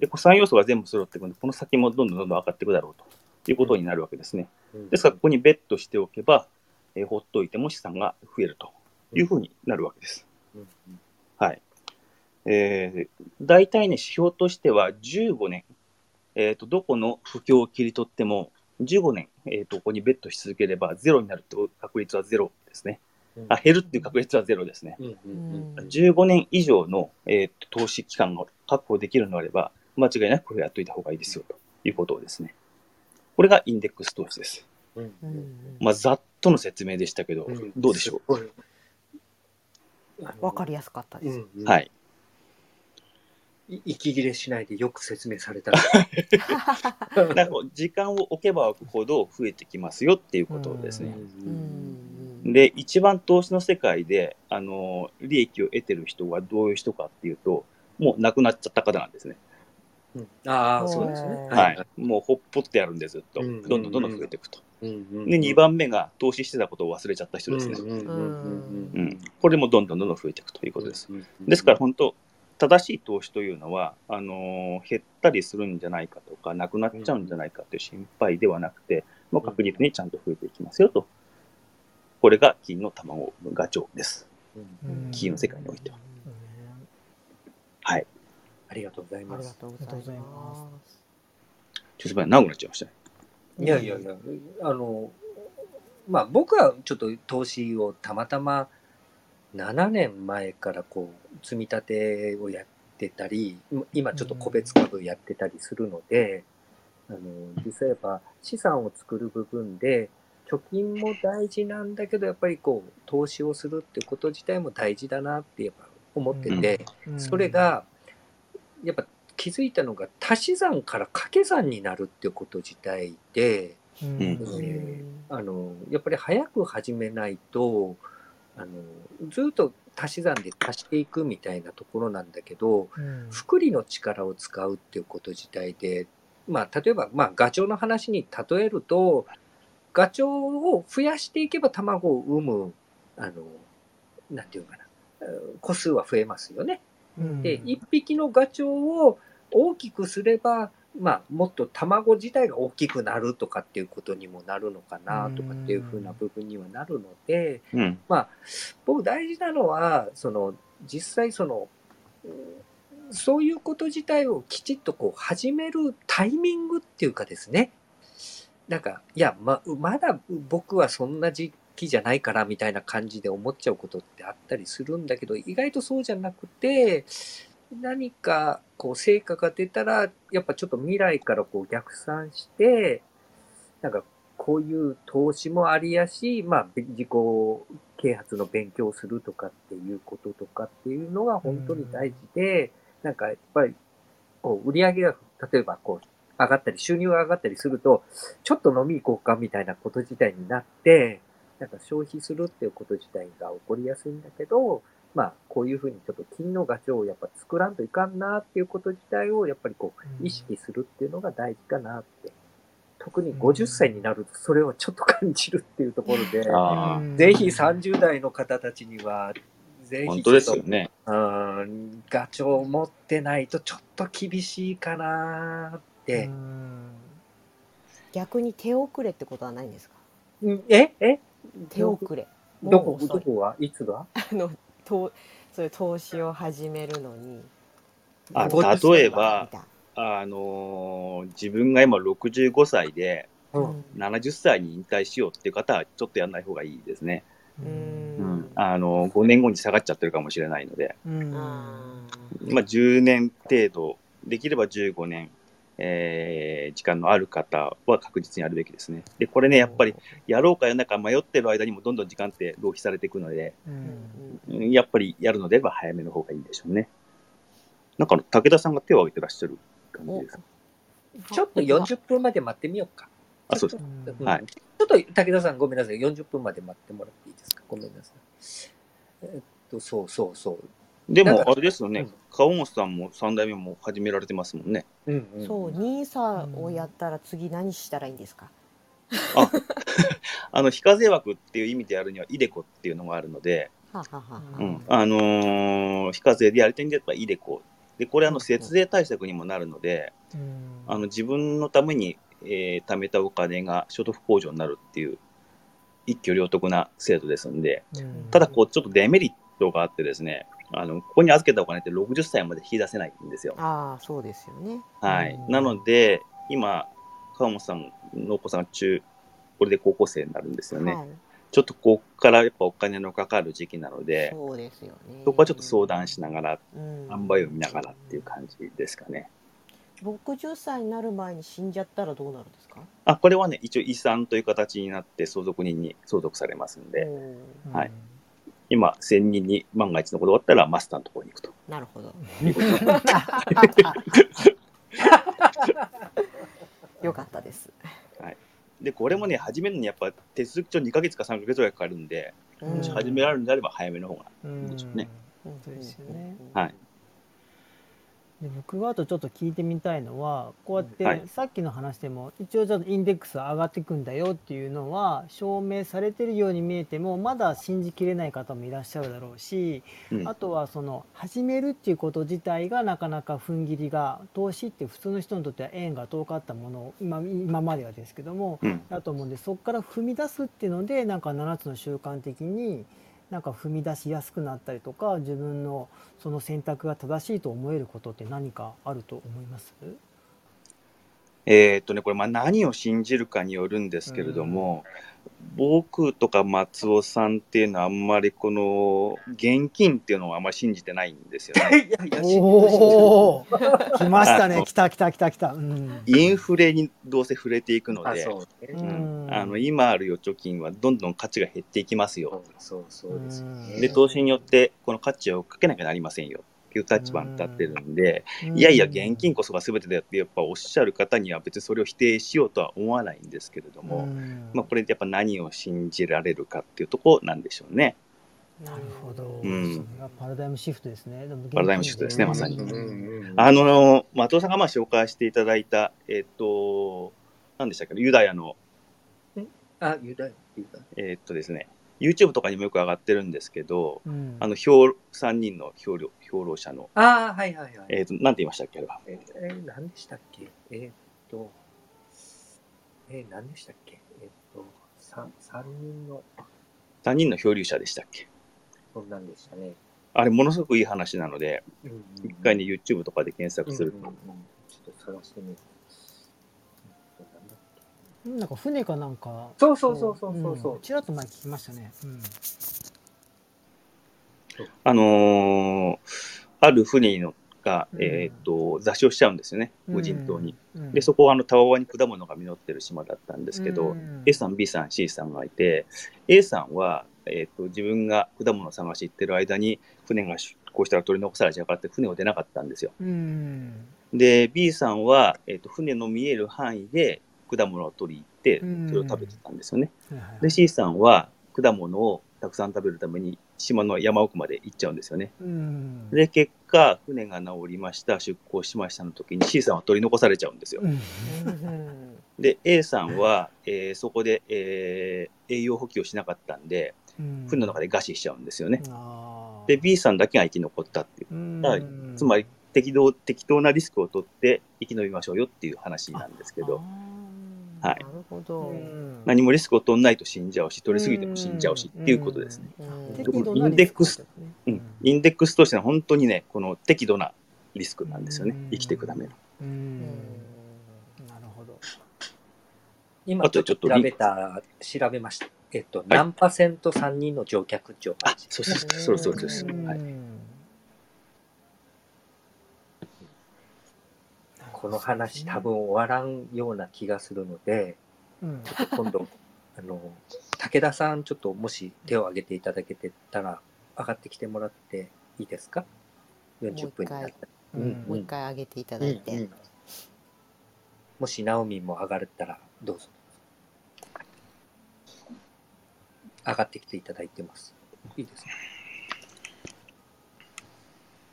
で、この3要素が全部揃ってくるので、この先もどんどんどんどん上がっていくだろうということになるわけですね。ですから、ここにベットしておけば、えーほっといても資産が増えるというふうになるわけです。はい。えー、大体ね、指標としては15年、えっ、と、どこの不況を切り取っても、15年、えっ、と、ここにベットし続ければ、ゼロになるって確率はゼロですね。あ、減るっていう確率はゼロですね。うん15年以上の、えーと投資期間が確保できるのであれば、間違いなくこれやっといた方がいいですよということですね。これがインデックス投資です。うんまあ、ざっとの説明でしたけど、どうでしょう？うわかりやすかったです。うんはい。い息切れしないでよく説明されたな。なんか時間を置けば置くほど増えてきますよっていうことですね。うんで、一番投資の世界で、あの、利益を得てる人はどういう人かっていうと、もう亡くなっちゃった方なんですね。うんああ、そうですね。はい。もうほっぽってやるんでずっと。うんどんどんどんどん増えていくと。で、2番目が投資してたことを忘れちゃった人ですね。これもどんどんどんどん増えていくということです。うんですから本当、正しい投資というのは、あのー減ったりするんじゃないかとか、なくなっちゃうんじゃないかという心配ではなくて、もう確実にちゃんと増えていきますよと。これが金の卵ガチョウです。金の世界においては。ねはい。ありがとうございあます。ありがとうございま。ますちょっと長くなっちゃいましたね。いやいやいや、あの、まあ僕はちょっと投資をたまたま7年前からこう、積み立てをやってたり、今ちょっと個別株やってたりするので、あの、実際やっぱ資産を作る部分で、貯金も大事なんだけど、やっぱりこう、投資をするってこと自体も大事だなってやっぱ思ってて、うん。それが、やっぱ気づいたのが足し算から掛け算になるってこと自体で、うんうん。えーあの、やっぱり早く始めないと、あの、ずっと足し算で足していくみたいなところなんだけど、うん複利の力を使うっていうこと自体で、まあ、例えば、まあ、ガチョウの話に例えると、ガチョウを増やしていけば卵を産む、あの、なんていうかな、えー個数は増えますよね。うんで、一匹のガチョウを大きくすれば、まあ、もっと卵自体が大きくなるとかっていうことにもなるのかなとかっていうふうな部分にはなるので、うん。まあ、僕大事なのは、その、実際その、うんそういうこと自体をきちっとこう始めるタイミングっていうかですね、なんか、いや、ま、まだ僕はそんな時期じゃないからみたいな感じで思っちゃうことってあったりするんだけど、意外とそうじゃなくて、何かこう成果が出たら、やっぱちょっと未来からこう逆算して、なんかこういう投資もありやし、まあ自己啓発の勉強をするとかっていうこととかっていうのが本当に大事で、なんかやっぱりこう売り上げが例えばこう上がったり収入が上がったりすると、ちょっと飲み行こうかみたいなこと自体になって、なんか消費するっていうこと自体が起こりやすいんだけど、まあこういうふうにちょっと金のガチョウをやっぱ作らんといかんなっていうこと自体をやっぱりこう意識するっていうのが大事かなって。特に50歳になるとそれをちょっと感じるっていうところで、ぜひ30代の方たちには、ぜひガチョウを持ってないとちょっと厳しいかなーって。う。ん。逆に手遅れってことはないんですか？うん。え？え？手遅れ。どこ？どこは？いつが？あのとそういう投資を始めるのにあ例えばあのー自分が今65歳でう。なん70歳に引退しようっていう方はちょっとやんない方がいいですね。ううんん。あのー、5年後に下がっちゃってるかもしれないので、うんあまあ10年程度、できれば15年、えー時間のある方は確実にやるべきですね。で、これね、やっぱりやろうかやらないか迷ってる間にもどんどん時間って浪費されていくので、ううんんうんやっぱりやるのであれば早めの方がいいでしょうね。なんか武田さんが手を挙げてらっしゃる感じですか？ちょっと40分まで待ってみようか。あ、そうです。うんはいちょっと武田さんごめんなさい。40分まで待ってもらっていいですか？ごめんなさい。えっと、そうそうそう。でも、なんかあれですよね。うん、川本さんも3代目も始められてますもんね。うんうんそうニーサをやったら次何したらいいんですか？あの、非課税枠っていう意味でやるには、イデコっていうのがあるので、ははははうん、あのー非課税でやりたいんであれば、イデコ。で、これ、あの、節税対策にもなるので、あの、自分のために、えー貯めたお金が所得控除になるっていう、一挙両得な制度ですんで、ただ、こう、ちょっとデメリットがあってですね、あの、ここに預けたお金って60歳まで引き出せないんですよ。ああそうですよね。はい。うん。なので、今、川本さんのお子さんが中、これで高校生になるんですよね。はい。ちょっとここからやっぱお金のかかる時期なので、そうですよね。そこはちょっと相談しながら、うん。塩梅を見ながらっていう感じですかね。60歳になる前に死んじゃったらどうなるんですか？あ、これはね、一応遺産という形になって相続人に相続されますんで、はい今、専人に万が一のことがあったらマスターのところに行くと。なるほど。よかったです。で、これもね、始めるのにやっぱ手続き上2ヶ月か3ヶ月ぐらいかかるんで、うん。もし始められるんであれば早めの方が。うんでしょうねうん。そうですよね。はい。で僕があとちょっと聞いてみたいのはこうやって、はい。さっきの話でも一応ちょっとインデックス上がっていくんだよっていうのは証明されてるように見えてもまだ信じきれない方もいらっしゃるだろうし、うん。あとはその始めるっていうこと自体がなかなか踏ん切りが投資って普通の人にとっては縁が遠かったものを今今まではですけどもうん。だと思うんでそこから踏み出すっていうのでなんか7つの習慣的になんか踏み出しやすくなったりとか自分のその選択が正しいと思えることって何かあると思います？えーっとね、これ、まあ、何を信じるかによるんですけれども、僕とか松尾さんっていうのは、あんまりこの現金っていうのをあんまり信じてないんですよね。来ましたね。来た来た来た来た。うん。インフレにどうせ触れていくのあ、で、あの今ある預貯金はどんどん価値が減っていきますよ。そうそうですよね。で、投資によってこの価値をかけなきゃなりませんよいう立場に立ってるんで、いやいや、現金こそが全てだよってやっぱおっしゃる方には別にそれを否定しようとは思わないんですけれども、まあ、これでやっぱ何を信じられるかっていうとこなんでしょうね。なるほど、うん。それがパラダイムシフトですね。でもパラダイムシフトですねまさに。うんうんうんあの、松尾さんがまあ紹介していただいた、えっ、と、何でしたっけユダヤの、あ、ユダヤ、ユダヤ。えっ、とですね、YouTube とかにもよく上がってるんですけど、うんあの、評、3人の評論評論者の、ああ、はいはいはい。えっ、と、なんて言いましたっけあれは？えー、えー何でしたっけ？えーっと、えー、何でしたっけ？えーっと、三三人の、3人の漂流者でしたっけ？そんなんでしたね。あれ、ものすごくいい話なので、うんうんうん一回ね、YouTube とかで検索すると、うんうんうんちょっと探してみる。えーっとなんだっけなんか船かなんか。そうそうそうそうそう。そう。ん。ちらっと前聞きましたね、うん。あのーある船のが、うん。えっ、と、座礁しちゃうんですよね、無人島に。、うん。で、そこはあの、たわわに果物が実ってる島だったんですけど、うん。A さん、B さん、C さんがいて、A さんは、えっ、と、自分が果物を探し行ってる間に、船が出港したら取り残されちゃうからって船を出なかったんですよ。うん。で、B さんは、えっ、と、船の見える範囲で果物を取り行って、うんそれを食べてたんですよね。で、C さんは果物をたくさん食べるために島の山奥まで行っちゃうんですよね。うんで、結果、船が治りました、出港しましたの時に C さんは取り残されちゃうんですよ。で、A さんは、えーそこで、えー栄養補給をしなかったんで、うん船の中で餓死しちゃうんですよね。で、B さんだけが生き残ったっていう。からつまり適当、適当なリスクを取って生き延びましょうよっていう話なんですけど、はいなるほど。うん何もリスクを取んないと死んじゃうし、取りすぎても死んじゃうしっていうことですね。うん適度なインデックスうん。インデックスとしては本当にね、この適度なリスクなんですよねうん。生きていくための。なるほど今ちょっと調べた、調べました。えっと、何パーセント3人の乗客っていうあそうそうそうそうです。うんはい。この話多分終わらんような気がするので、うんちょっと今度、あの、武田さん、ちょっともし手を挙げていただけてたら、上がってきてもらっていいですか ?40 分になったら。うんうんもう一回上げていただいて。うんうんもし、ナオも上がったら、どうぞ。上がってきていただいてます。いいですか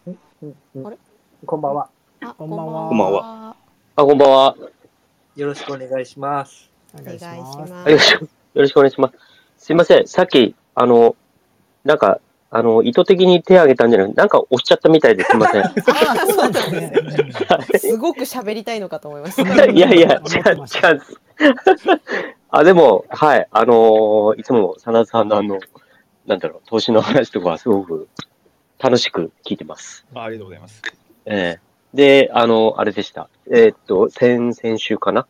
うんうんうんあれこんばんは。あこんばんはこんばんは。あ、こんばんは。よろしくお願いします。お願いしお願いしますよろしく、よろしくお願いします。すいません。さっき、あの、なんか、あの、意図的に手を挙げたんじゃなくて、なんか押しちゃったみたいですいません。あそうですねすごく喋りたいのかと思いました。う んいやいや、違う、違う。あ、でも、はい、あのーいつも、真田さんのあの、なんだろう、投資の話とかはすごく楽しく聞いてます。ありがとうございます。ええで、あの、あれでした。えーっと、先、先週かな？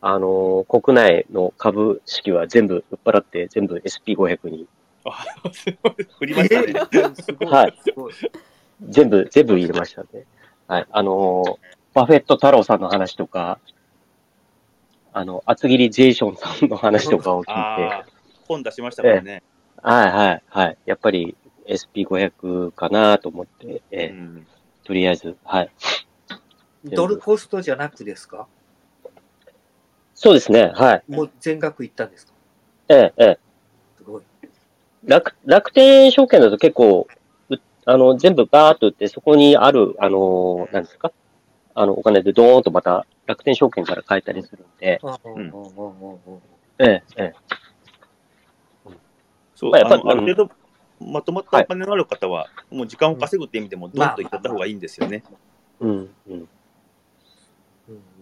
あのー国内の株式は全部売っ払って、全部 SP500 に、あ、すごい。振りましたね。はい。全部、全部入れましたね。はい。あのーバフェット太郎さんの話とか、あの、厚切りジェイションさんの話とかを聞いて、本出しましたからね。はいはいはい。やっぱり SP500 かなと思って、えーうんとりあえず、はい。ドルコストじゃなくですか？そうですね、はい。もう全額いったんですか？ええええ。すごい。楽、楽天証券だと結構、うあの、全部バーっと売って、そこにある、あの、なんですか？あの、お金でドーンとまた楽天証券から買えたりするんで、うんうんうんうんうん。ええ、ええ。そう、まあやっぱあのある程度、まとまったお金のある方は、もう時間を稼ぐって意味でも、どんといった方がいいんですよね。うん、うん。うん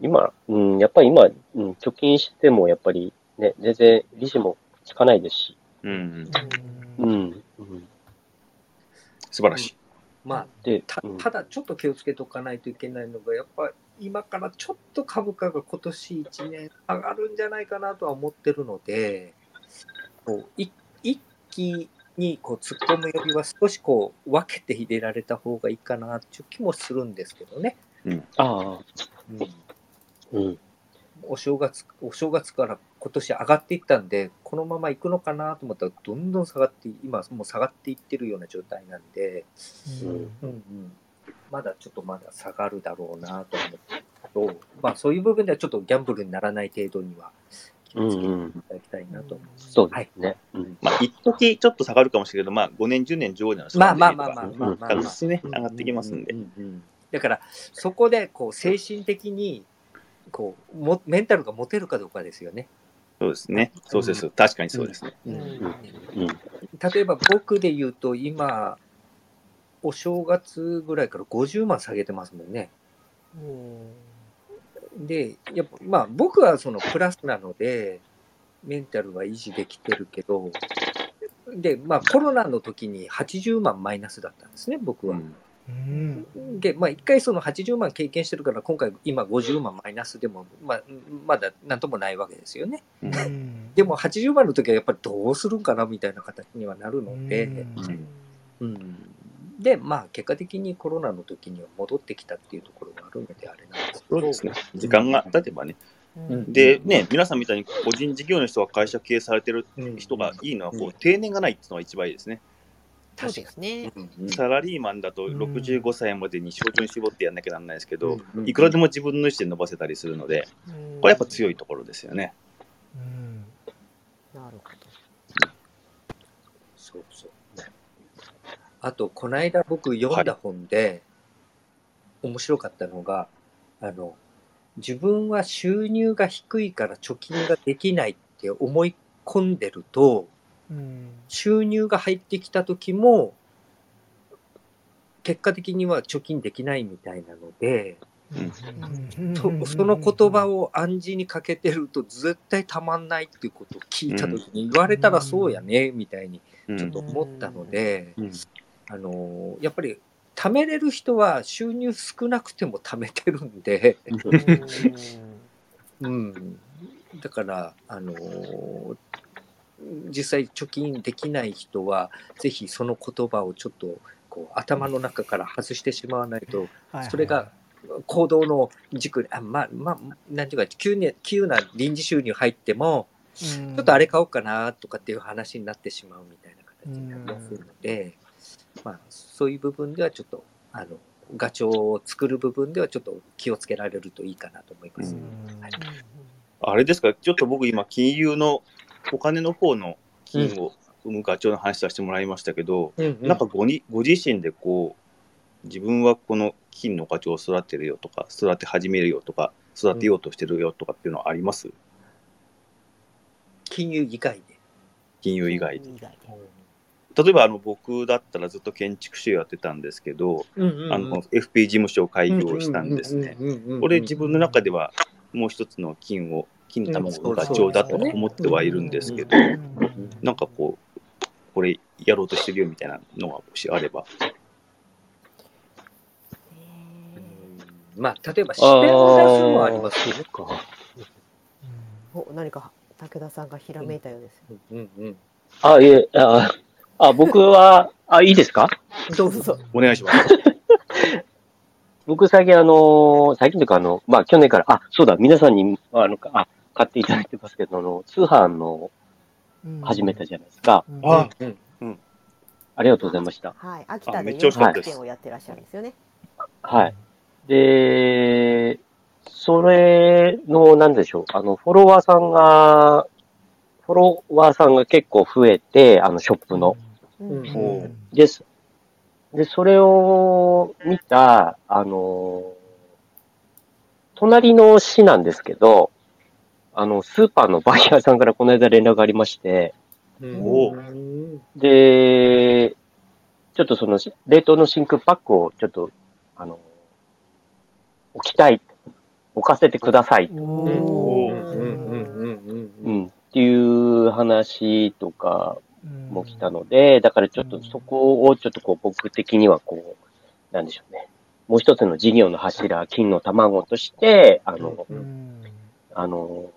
今、うん、やっぱり今、うん、貯金しても、やっぱりね、全然利子もつかないですし、うん、うん、うん。素晴らしい。まあ、で、たうんただちょっと気をつけておかないといけないのが、やっぱ今からちょっと株価が今年1年上がるんじゃないかなとは思ってるので、こうい一気にこう突っ込むよりは少しこう分けて入れられた方がいいかなっていう気もするんですけどね。ああ、うん。うん。お正月、お正月から今年上がっていったんで、このまま行くのかなと思ったら、どんどん下がって、今もう下がっていってるような状態なんで、うん。うんうん、まだちょっとまだ下がるだろうなと思ってるけど、まあそういう部分ではちょっとギャンブルにならない程度には気をつけていただきたいなと思います。そうですね。うん。まあ、一時ちょっと下がるかもしれないけど、まあ、5年、10年上位ならまあまあまあまあまあまあまあ、確実にね、上がってきますんでう。ううんだから、そこでこう精神的にこうもメンタルが持てるかどうかですよね。そうですね。そうです。確かにそうですね。うんうんうん。例えば僕で言うと今、お正月ぐらいから50万下げてますもんね。で、やっぱまあ僕はそのプラスなので、メンタルは維持できてるけど、で、まあコロナの時に80万マイナスだったんですね、僕は。うん。うん。で、まあ一回その80万経験してるから、今回今50万マイナスでも、まあまだなんともないわけですよね。うん。うん。でも80万の時はやっぱりどうするんかなみたいな形にはなるので、うん。うんで、まあ、結果的にコロナの時には戻ってきたっていうところがあるのであれなんですけどそうですね。時間が経てばね。うんで、ね、皆さんみたいに個人事業の人が会社経営されてるうん人がいいのは、こう定年がないっていうのが一番いいですね。そうですね。サラリーマンだとうん65歳までに症状に絞ってやんなきゃなんないですけど、うんいくらでも自分の意思で伸ばせたりするので、これやっぱ強いところですよね。うんなるほど。そうそう。あと、この間僕読んだ本で、面白かったのが、あの、自分は収入が低いから貯金ができないって思い込んでると、うん。収入が入ってきた時も、結果的には貯金できないみたいなので、うん。そその言葉を暗示にかけてると絶対たまんないっていうことを聞いた時に言われたらそうやねみたいにうんちょっと思ったので、うんあのやっぱり貯めれる人は収入少なくても貯めてるんで、うん、だから、あの実際貯金できない人はぜひその言葉をちょっとこう頭の中から外してしまわないとはいそれが行動の軸に、あまあ、まあ、なんていうか、急に、急な臨時収入入っても、ちょっとあれ買おうかなとかっていう話になってしまうみたいな形になりやすいので、まあ、そういう部分ではちょっと、あの、ガチョウを作る部分ではちょっと気をつけられるといいかなと思います。うん。はい。あれですか、ちょっと僕今、金融のお金の方の金を生むガチョウの話させてもらいましたけど、うんうん。なんかごにご自身でこう、自分はこの金のガチョウを育てるよとか、育て始めるよとか、育てようとしてるよとかっていうのはあります？金融以外で。金融以外で。例えばあの僕だったらずっと建築士をやってたんですけど、うんうんうんあの FP 事務所を開業したんですね。。これ自分の中ではもう一つの金を、金の卵のガチョウだと思ってはいるんですけど、なんかこう、これやろうとしてるよみたいなのがもしあれば。うんまあ、例えば視点を出すのはありますよね。か。お何か武田さんがひらめいたようです。うんうんあ、いえ、あ、あ僕は、あ、いいですか？どうぞ。お願いします。僕最近あの、最近というかあの、まあ去年から、あ、そうだ、皆さんに、あの、あ、買っていただいてますけど、あの、通販の始めたじゃないですか。あうんありがとうございました。はい。秋田でめっちゃ美味しかった400です店をやってらっしゃるんですよね。はい。で、それの、なんでしょう、あの、フォロワーさんが、フォロワーさんが結構増えて、あの、ショップの。です。で、それを見た、あの、隣の市なんですけど、あの、スーパーのバイヤーさんからこの間連絡がありまして、で、ちょっとその、冷凍の真空パックをちょっと、あの、置きたい、置かせてください、っていう話とかも来たので、だからちょっとそこをちょっとこう僕的にはこう、なんでしょうね。もう一つの事業の柱、金の卵として、あの、うんあの、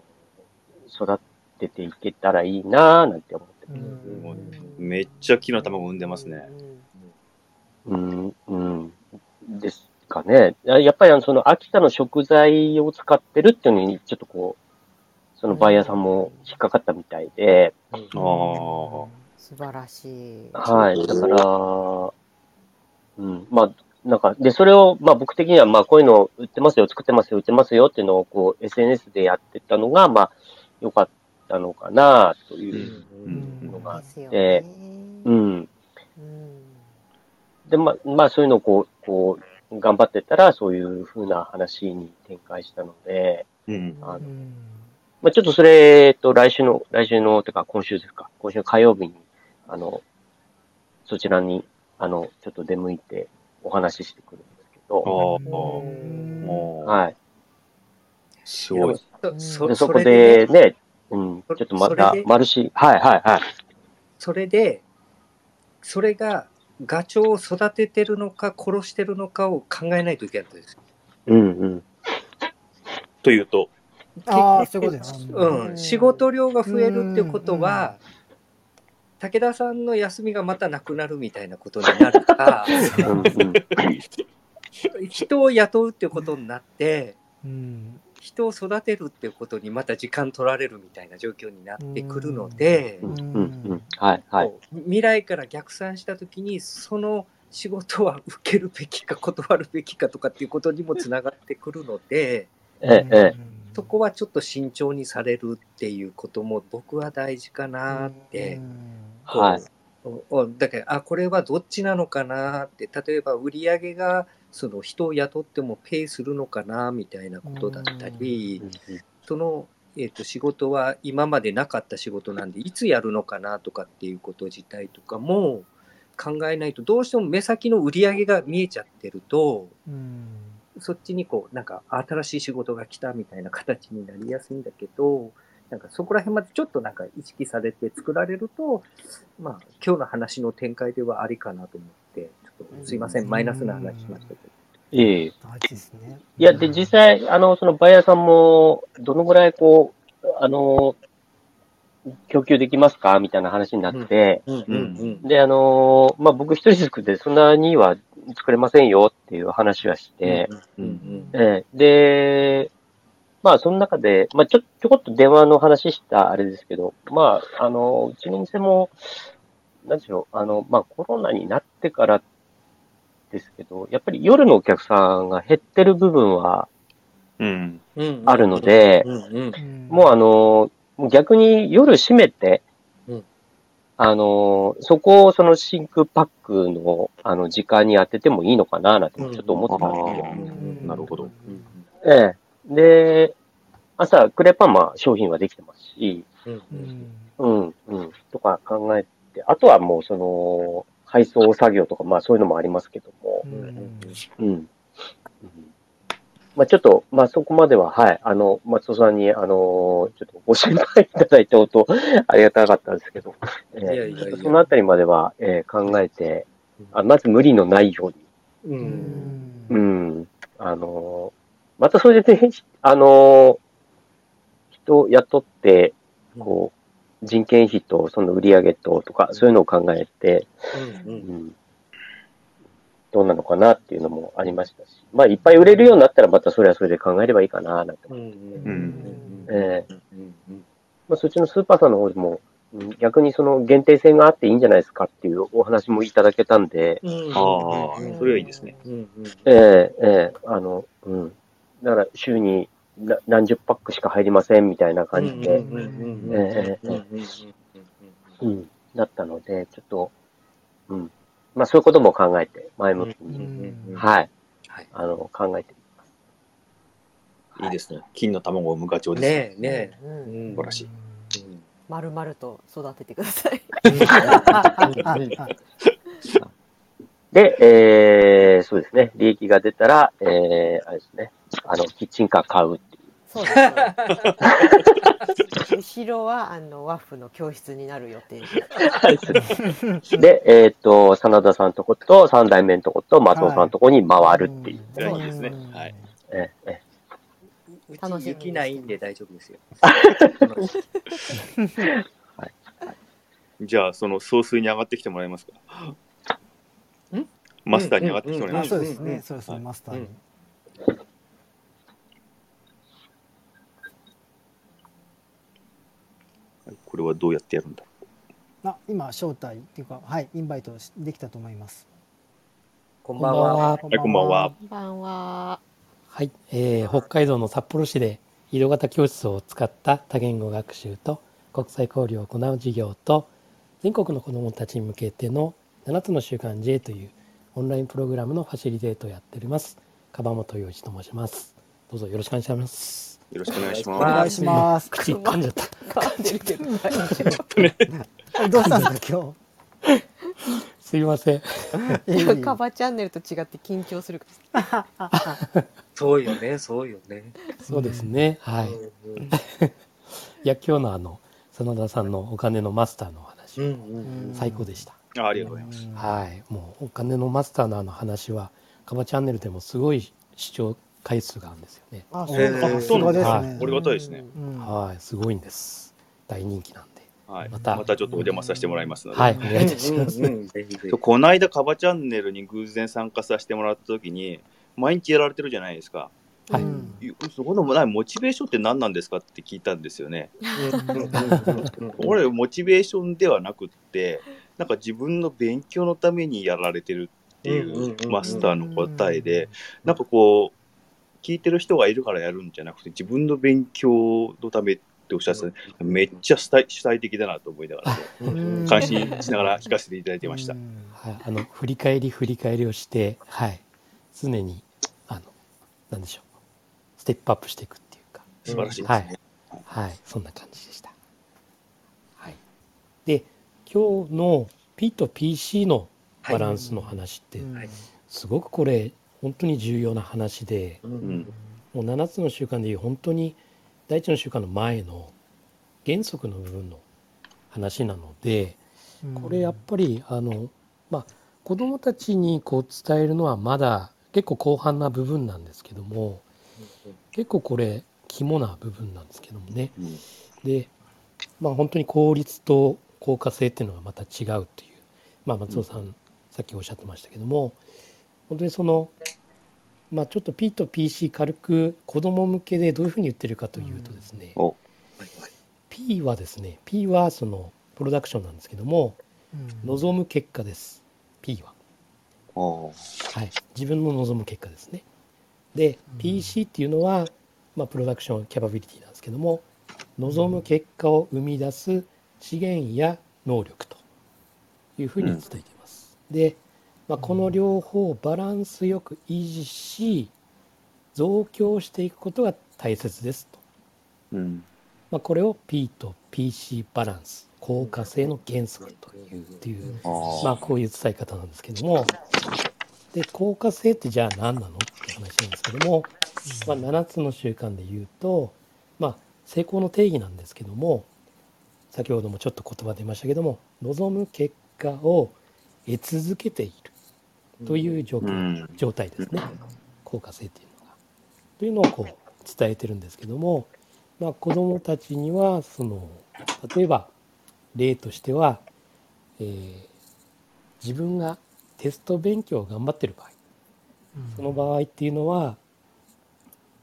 育てていけたらいいなぁなんて思ってうます。んめっちゃ木の卵産んでますね。うん、うん。ですかね。ややっぱりあの、その秋田の食材を使ってるっていうのに、ちょっとこう、そのバイヤーさんも引っかかったみたいで、ああ。素晴らしい。はい。だから、うん。まあ、なんか、で、それを、まあ僕的には、まあこういうの売ってますよ、作ってますよ、売ってますよっていうのを、こう、SNS でやってたのが、まあ、良かったのかな、といううんのがあって、ね。うん。うんで、まあ、まあそういうのをこう、こう、頑張ってたら、そういう風な話に展開したので、うん。あのうんまあちょっとそれ、えっと、来週の、来週の、てか今週ですか、今週の火曜日に、あの、そちらに、あの、ちょっと出向いてお話ししてくるんですけあど、あ。もう、はい。すごい。そでそこでね、うん、ちょっとまたマルシ、はいはいはい。それで、それがガチョウを育ててるのか殺してるのかを考えないといけないんです。うんうん。というと、ああ、そういうことですね。うん、仕事量が増えるってことは、武田さんの休みがまたなくなるみたいなことになるか、人を雇うってことになって、うん。人を育てるってことにまた時間取られるみたいな状況になってくるので未来から逆算したときに、その仕事は受けるべきか断るべきかとかっていうことにもつながってくるので、ええ、ええ。そこはちょっと慎重にされるっていうことも僕は大事かなって。こうはい。おおだからあこれはどっちなのかなって例えば売り上げがその人を雇ってもペイするのかなみたいなことだったり、その、えー、と仕事は今までなかった仕事なんでいつやるのかなとかっていうこと自体とかも考えないとどうしても目先の売り上げが見えちゃってるとうんそっちにこうなんか新しい仕事が来たみたいな形になりやすいんだけどなんかそこら辺までちょっとなんか意識されて作られるとまあ今日の話の展開ではありかなと思ってちょっとすいませんマイナスな話しましたけど。ええ。大事ですね。いや、で、実際、あの、そのバイヤーさんも、どのぐらいこう、あの、供給できますか？みたいな話になって、で、あの、まあ、僕一人ずつでそんなには作れませんよっていう話はして、で、まあ、その中で、まあ、ちょ、ちょこっと電話の話したあれですけど、まあ、あの、うちの店も、なんでしょう、あの、まあ、コロナになってからですけど、やっぱり夜のお客さんが減ってる部分はうん。うん。あるので、もうあの、逆に夜閉めて、うんあの、そこをその真空パックの、あの、時間に当ててもいいのかな、なんてちょっと思ってたんですよ。ああ、なるほど。ええ。で、朝、クレパンマ商品はできてますし、うん。ううんんうん、うん、とか考えて、あとはもうその、配送作業とか、まあそういうのもありますけども、うんうん。うんまあちょっと、まあそこまでは、はい、あの、松尾さんに、あの、ちょっとご心配いただいて、本当 ありがたかったんですけど、えいやいやいや。ーそのあたりまでは、えー考えて、あまず無理のないように、ううん。んうん、あの、またそれでね、あの、人雇って、こう、人件費とその売り上げととか、そういうのを考えて、うん。ううん。ん、どうなのかなっていうのもありましたし、まあ、いっぱい売れるようになったら、またそれはそれで考えればいいかな、なんて。思って。うんうんええうんうんまあ、そっちのスーパーさんの方でも、うん逆にその限定性があっていいんじゃないですかっていうお話もいただけたんで、うんああ、それはいいですね。うんうん。ええええあの、うん。だから、週にな何十パックしか入りませんみたいな感じで、うんうんうんうんええええうんうんうんうん、だったので、ちょっと、うん。まあそういうことも考えて、前向きうんに、うんはい、はいあの、考えていいですね。金の卵を産むガチョウです。ねえねうんえ。うん素晴らしい。うんまるまると育ててください。で、えー、そうですね、利益が出たら、えー、あれですね、あの、キッチンカー買う。そうですね。後ろはあのワッフの教室になる予定で。で、えっ、と、真田さんとこと、三代目のとこと、松尾さんのとこに回るっていう。うんいいですねはいええう楽しみにち雪ないんで大丈夫ですよ。じゃあ、その総帥に上がってきてもらえますか？ん？マスターに上がってきてもらえあますか？そうですね、そうですね、はいマスターに。これはどうやってやるんだ？あ、今招待っていうか、はい、インバイトしできたと思います。こんばんは。こはいこんばんは。こんばんは。はい、えー北海道の札幌市で移動型教室を使った多言語学習と国際交流を行う授業と全国の子どもたちに向けての7つの習慣 J というオンラインプログラムのファシリテートをやっております樺本洋一と申しますどうぞよろしくお願いしますよろしくお願いしおま願いします。口噛んじゃったど。大丈どうしたんですか、今すいません。カバチャンネルと違って緊張するから。そうよね、そうよね。そうですね。はい。いうん。や今日のあの真田さんのお金のマスターのお話、最高でした。ありがとうございます。はい、もうお金のマスターのあの話はカバチャンネルでもすごい視聴回数があるんですよね。あ、そうか、そうですはねあ。りがたいですね。うんはい、すごいんです。大人気なんで。はい。またまたちょっとお邪魔させてもらいますので。はい、お願いいたします。この間、カバチャンネルに偶然参加させてもらったときに、毎日やられてるじゃないですか。はいうんそこのないモチベーションって何なんですかって聞いたんですよね。俺、モチベーションではなくって、なんか自分の勉強のためにやられてるっていうマスターの答えで、なんかこう、聞いてる人がいるからやるんじゃなくて、自分の勉強のためっておっしゃってためっちゃ主体主体的だなと思いながら、うん。感心しながら聞かせていただいてました。う。ん。はい、あの振り返り振り返りをして、はい、常にあのなんでしょう、ステップアップしていくっていうか、素晴らしいですはねい。、はい、そんな感じでした。はい。で、今日の P と PC のバランスの話って、うん。はいすごくこれ本当に重要な話で。うんうんもう7つの習慣でいう本当に第一の習慣の前の原則の部分の話なのでこれやっぱりあのまあ子どもたちにこう伝えるのはまだ結構後半な部分なんですけども結構これ肝な部分なんですけどもねうんでまあ本当に効率と効果性っていうのがまた違うっていうまあ松尾さんさっきおっしゃってましたけども本当にそのまあちょっと P と PC 軽く子ども向けでどういうふうに言ってるかというとですね、お。はいはい P はですね P はそのプロダクションなんですけども望む結果です。P は、おはい、自分の望む結果ですね。で、うん。PC っていうのは、まあ、プロダクションキャパビリティなんですけども望む結果を生み出す資源や能力というふうに伝えています、で、まあ、この両方をバランスよく維持し増強していくことが大切ですと。うん。まあ、これを P と PC バランス効果性の原則というっていう、まあ、こういう伝え方なんですけども。で効果性ってじゃあ何なのって話なんですけども、まあ、7つの習慣で言うと、まあ、成功の定義なんですけども。先ほどもちょっと言葉出ましたけども望む結果を得続けているという状況、うん。状態ですね。効果性っていうのが。というのをこう伝えてるんですけども、まあ、子どもたちにはその例えば例としては、えー自分がテスト勉強を頑張ってる場合その場合っていうのは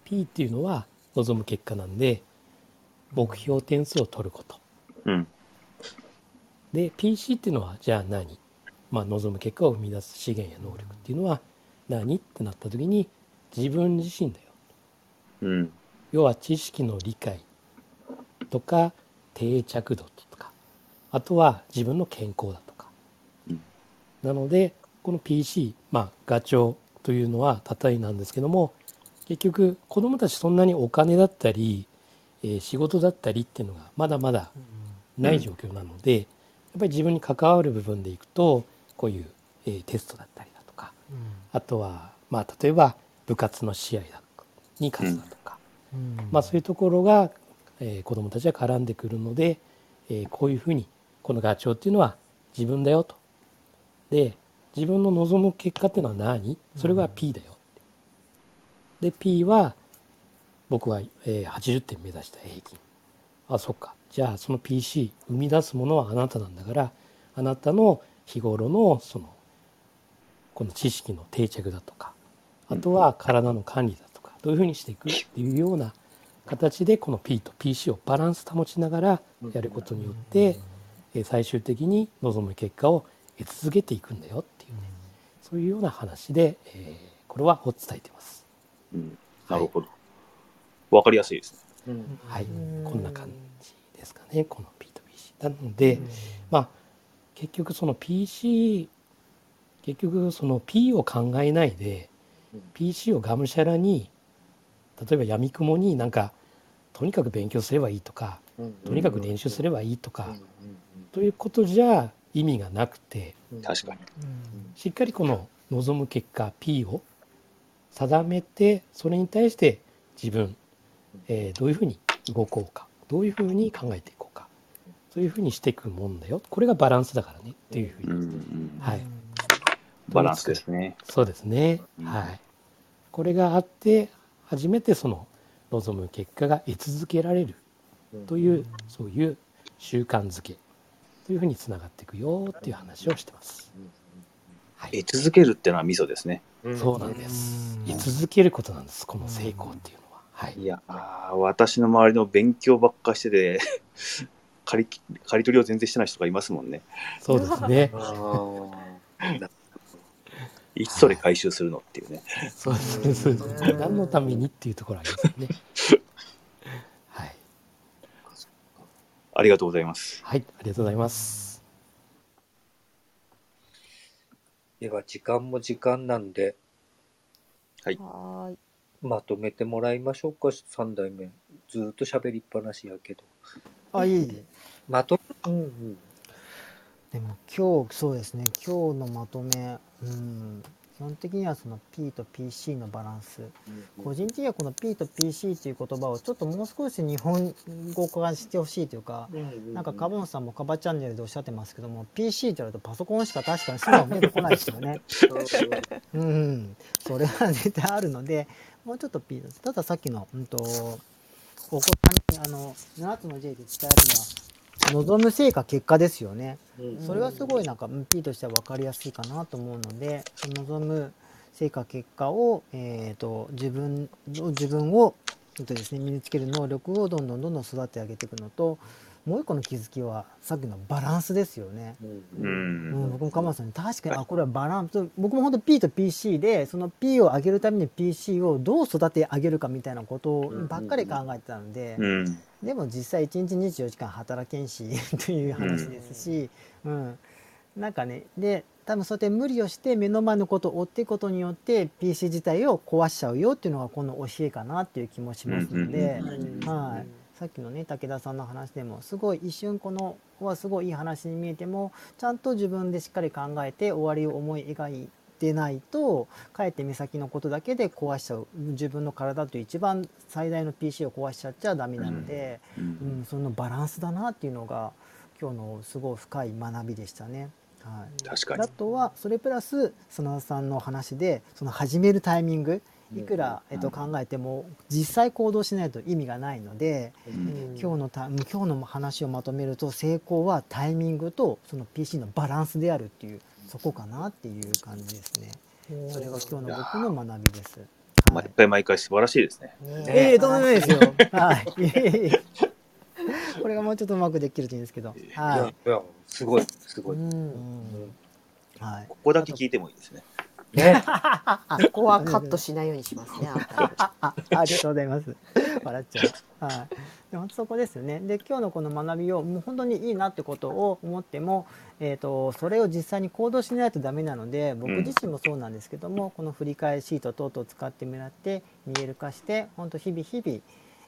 P っていうのは望む結果なんで目標点数を取ること。うん。で PC っていうのはじゃあ何、まあ、望む結果を生み出す資源や能力っていうのは何ってなった時に自分自身だよ。うん。要は知識の理解とか定着度とかあとは自分の健康だとか、うん。なのでこの PC、まあ、ガチョウというのはたたりなんですけども結局子どもたちそんなにお金だったり、えー仕事だったりっていうのがまだまだない状況なので、やっぱり自分に関わる部分でいくとこういう、えーテストだったりだとかあとは、まあ、例えば部活の試合だに勝つだとか、まあ、そういうところが、えー子どもたちは絡んでくるので、えーこういうふうにこのガチョウっていうのは自分だよと。で自分の望む結果っていうのは何？それが P だよ。で P は僕は、えー80点目指した平均。あそっかじゃあその PC 生み出すものはあなたなんだからあなたの日頃のそのこの知識の定着だとかあとは体の管理だとかどういうふうにしていくっていうような形でこの P と PC をバランス保ちながらやることによってえー最終的に望む結果を得続けていくんだよっていうねそういうような話で、えーこれはを伝えてます。うん、なるほど。わかりやすいです。ね。うん。はい、うん。こんな感じですかねこの P と PC。なので、まあ結局その PC 結局その P を考えないでうん PC をがむしゃらに例えばやみくもになんかとにかく勉強すればいいとかうんとにかく練習すればいいとか、ということじゃ意味がなくてうん確かに。しっかりこの望む結果 P を定めてそれに対して自分、えーどういうふうに動こうかどういうふうに考えていこうかそういうふうにしていくもんだよこれがバランスだからねっていうふうに、うんうん、はいバランスですね。そうですね、うんはいこれがあって初めてその望む結果が得続けられるというそういう習慣づけというふうにつながっていくよっていう話をしてます。はい得続けるってのはミソですね。うんそうなんです。うん居続けることなんです。この成功っていうのは。はい。いや私の周りの勉強ばっかしてて刈り刈り取りを全然してない人がいますもんね。そうですね。いつそれ回収するのっていうね。そうです。そうです何のためにっていうところありますよね。はい。ありがとうございます。はい。ありがとうございます。では時間も時間なんではーい。まとめてもらいましょうか3代目ずーっと喋りっぱなしやけどあいえいえ。まとめ？うんうん。でも今日そうですね。今日のまとめうん。基本的にはその P と PC のバランス。個人的にはこの P と PC っていう言葉をちょっともう少し日本語化してほしいというかなんかカボンさんもカバチャンネルでおっしゃってますけども PC って言われるとパソコンしか確かに素出てこないですよね。うんうん、それは絶対あるのでもうちょっと P ですたださっきの、うん、とお子さんにあの7つの J で伝えるのは望む成果結果ですよね。それはすごいなんかうん P としては分かりやすいかなと思うので望む成果結果を、えー、と自分の自分を、えっとですね、身につける能力をどんどんどんどん育て上げていくのともう一個の気づきはさっきのバランスですよね。ううんん。僕も鎌田さんに確かにあこれはバランス。僕も本当 P と PC でその P を上げるために PC をどう育て上げるかみたいなことばっかり考えてたので、うん。でも実際1日24時間働けんし という話ですし、うん。なんかねで多分そうやって無理をして目の前のことを追っていくことによって PC 自体を壊しちゃうよっていうのがこの教えかなっていう気もしますので、はい、さっきのね武田さんの話でもすごい一瞬このはすごいいい話に見えてもちゃんと自分でしっかり考えて終わりを思い描いてないとかえって目先のことだけで壊しちゃう自分の体という一番最大の PC を壊しちゃっちゃダメなので、ううんんそのバランスだなっていうのが今日のすごい深い学びでしたね。はい確かに。あとはそれプラス砂田さんの話でその始めるタイミングいくら、えっと、考えても実際行動しないと意味がないので、うん今日のた今日の話をまとめると成功はタイミングとその PC のバランスであるっていうそこかなっていう感じですね。それが今日の僕の学びです。はい毎回毎回素晴らしいですね。ええとんでもないですよ。はい。これがもうちょっとうまくできるといいんですけど。いやはいやすごいすごい。はい。ここだけ聞いてもいいですね。ね。ここはカットしないようにしますね。ああありがとうございます。笑っちゃう。はい。でもそこですよね。で今日のこの学びをもう本当にいいなってことを思っても、えっ、とそれを実際に行動しないとダメなので、僕自身もそうなんですけども、この振り返りシート等々使ってもらって見える化して、本当日々日々。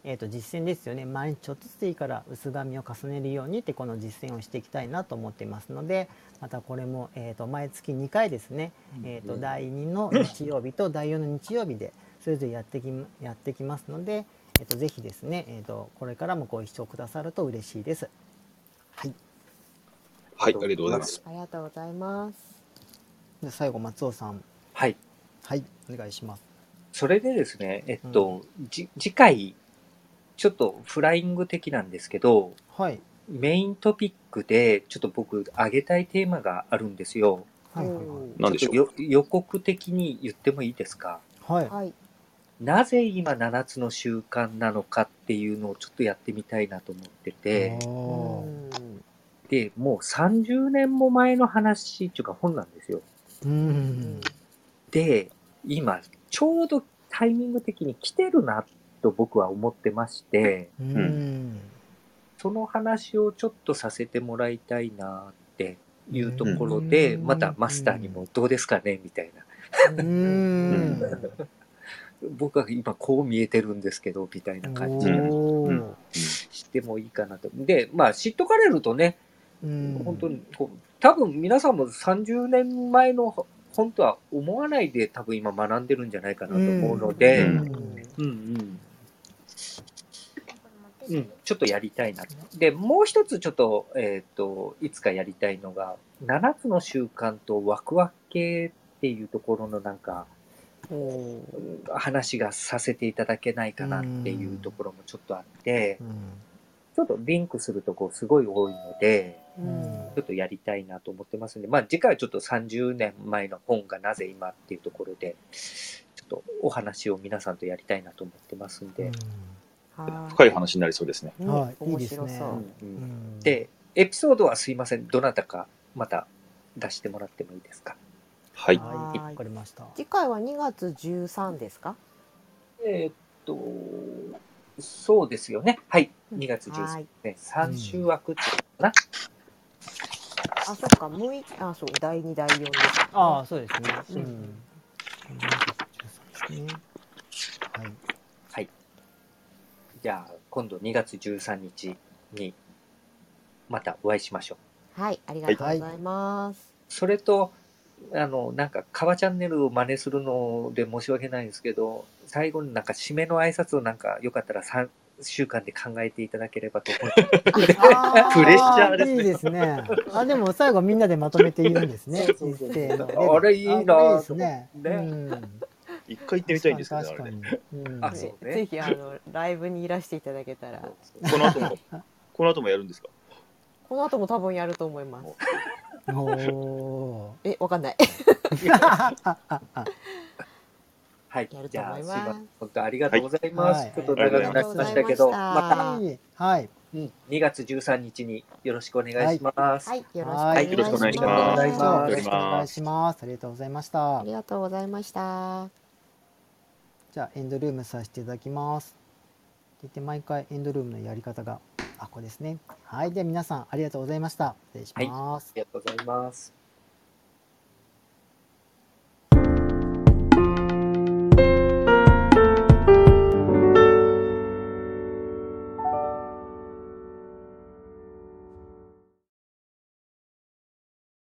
えー、と実践ですよね毎日ちょっとずつでいいから薄紙を重ねるようにってこの実践をしていきたいなと思っていますのでまたこれも、えー、と毎月2回ですね、えー、と第2の日曜日と第4の日曜日でそれぞれやってきやってきますので、えー、とぜひですね、えー、とこれからもご一緒くださると嬉しいです。はい、はい、ありがとうございます。ありがとうございます。で最後松尾さんはい。はいお願いします。それでですね、えっと、じ次回、ちょっとフライング的なんですけど、はいメイントピックで、ちょっと僕、上げたいテーマがあるんですよ。はいはいなんでしょう？ちょっとよ予告的に言ってもいいですか？はいはい。はい。なぜ今7つの習慣なのかっていうのをちょっとやってみたいなと思ってて、で、もう30年も前の話っていうか本なんですよ。うんで、今、ちょうどタイミング的に来てるなと僕は思ってまして、うんその話をちょっとさせてもらいたいなっていうところで、うんまたマスターにもどうですかねみたいな。うん 僕は今こう見えてるんですけど、みたいな感じおーしてもいいかなと。で、まあ知っとかれるとね、うん本当にこう、多分皆さんも30年前の本とは思わないで多分今学んでるんじゃないかなと思うので、うんうんうん。うん、ちょっとやりたいな。で、もう一つちょっと、えっ、と、いつかやりたいのが、7つの習慣とワクワク系っていうところのなんか、うん話がさせていただけないかなっていうところもちょっとあって、ちょっとリンクするとこすごい多いので、うん。ちょっとやりたいなと思ってますんで、まあ次回はちょっと30年前の本がなぜ今っていうところで、ちょっとお話を皆さんとやりたいなと思ってますんで、は深い話になりそうですね。い。はいうんいいですね面白そうで、エピソードはすいません、どなたかまた出してもらってもいいですか？はい。はいはいわかりました次回は2月13ですか？えーっと、そうですよね。はい。2月13はい日、ね。3週枠かあ、そっか、6日、あ、そう、第2、第4です、ね。ああそうですねうん。はい。じゃあ、今度2月13日にまたお会いしましょう。はい、ありがとうございます。それと、あの、なんか、カバチャンネルを真似するので申し訳ないんですけど、最後になんか締めの挨拶をなんか、よかったら3週間で考えていただければと思います。あプレッシャーですねいいですね。あ、でも最後みんなでまとめて言うんですね。そうそうそうあれいいなあこれいいですね。ねうん一回行ってみたいんですけどね、あ確かれね。に。うんあそうねぜひ、あの、ライブにいらしていただけたら、この後も、この後もやるんですか？この後も多分やると思います。おえ、わかんない。はいやる。とじゃあ。本当ありがとうございます。はいちょっと長くなりましたけど、ありがとうございましたまた、ーはい。うん2月13日によろしくお願いします。はい、よろしくおはい願いします。よろしくお願いしますお願いしますよろしくお願いします。ありがとうございましたあり。がとうございました。じゃあエンドルームさせていただきます。でで毎回エンドルームのやり方があこれですね。はい。では皆さんありがとうございました。失礼します。ありがとうございます。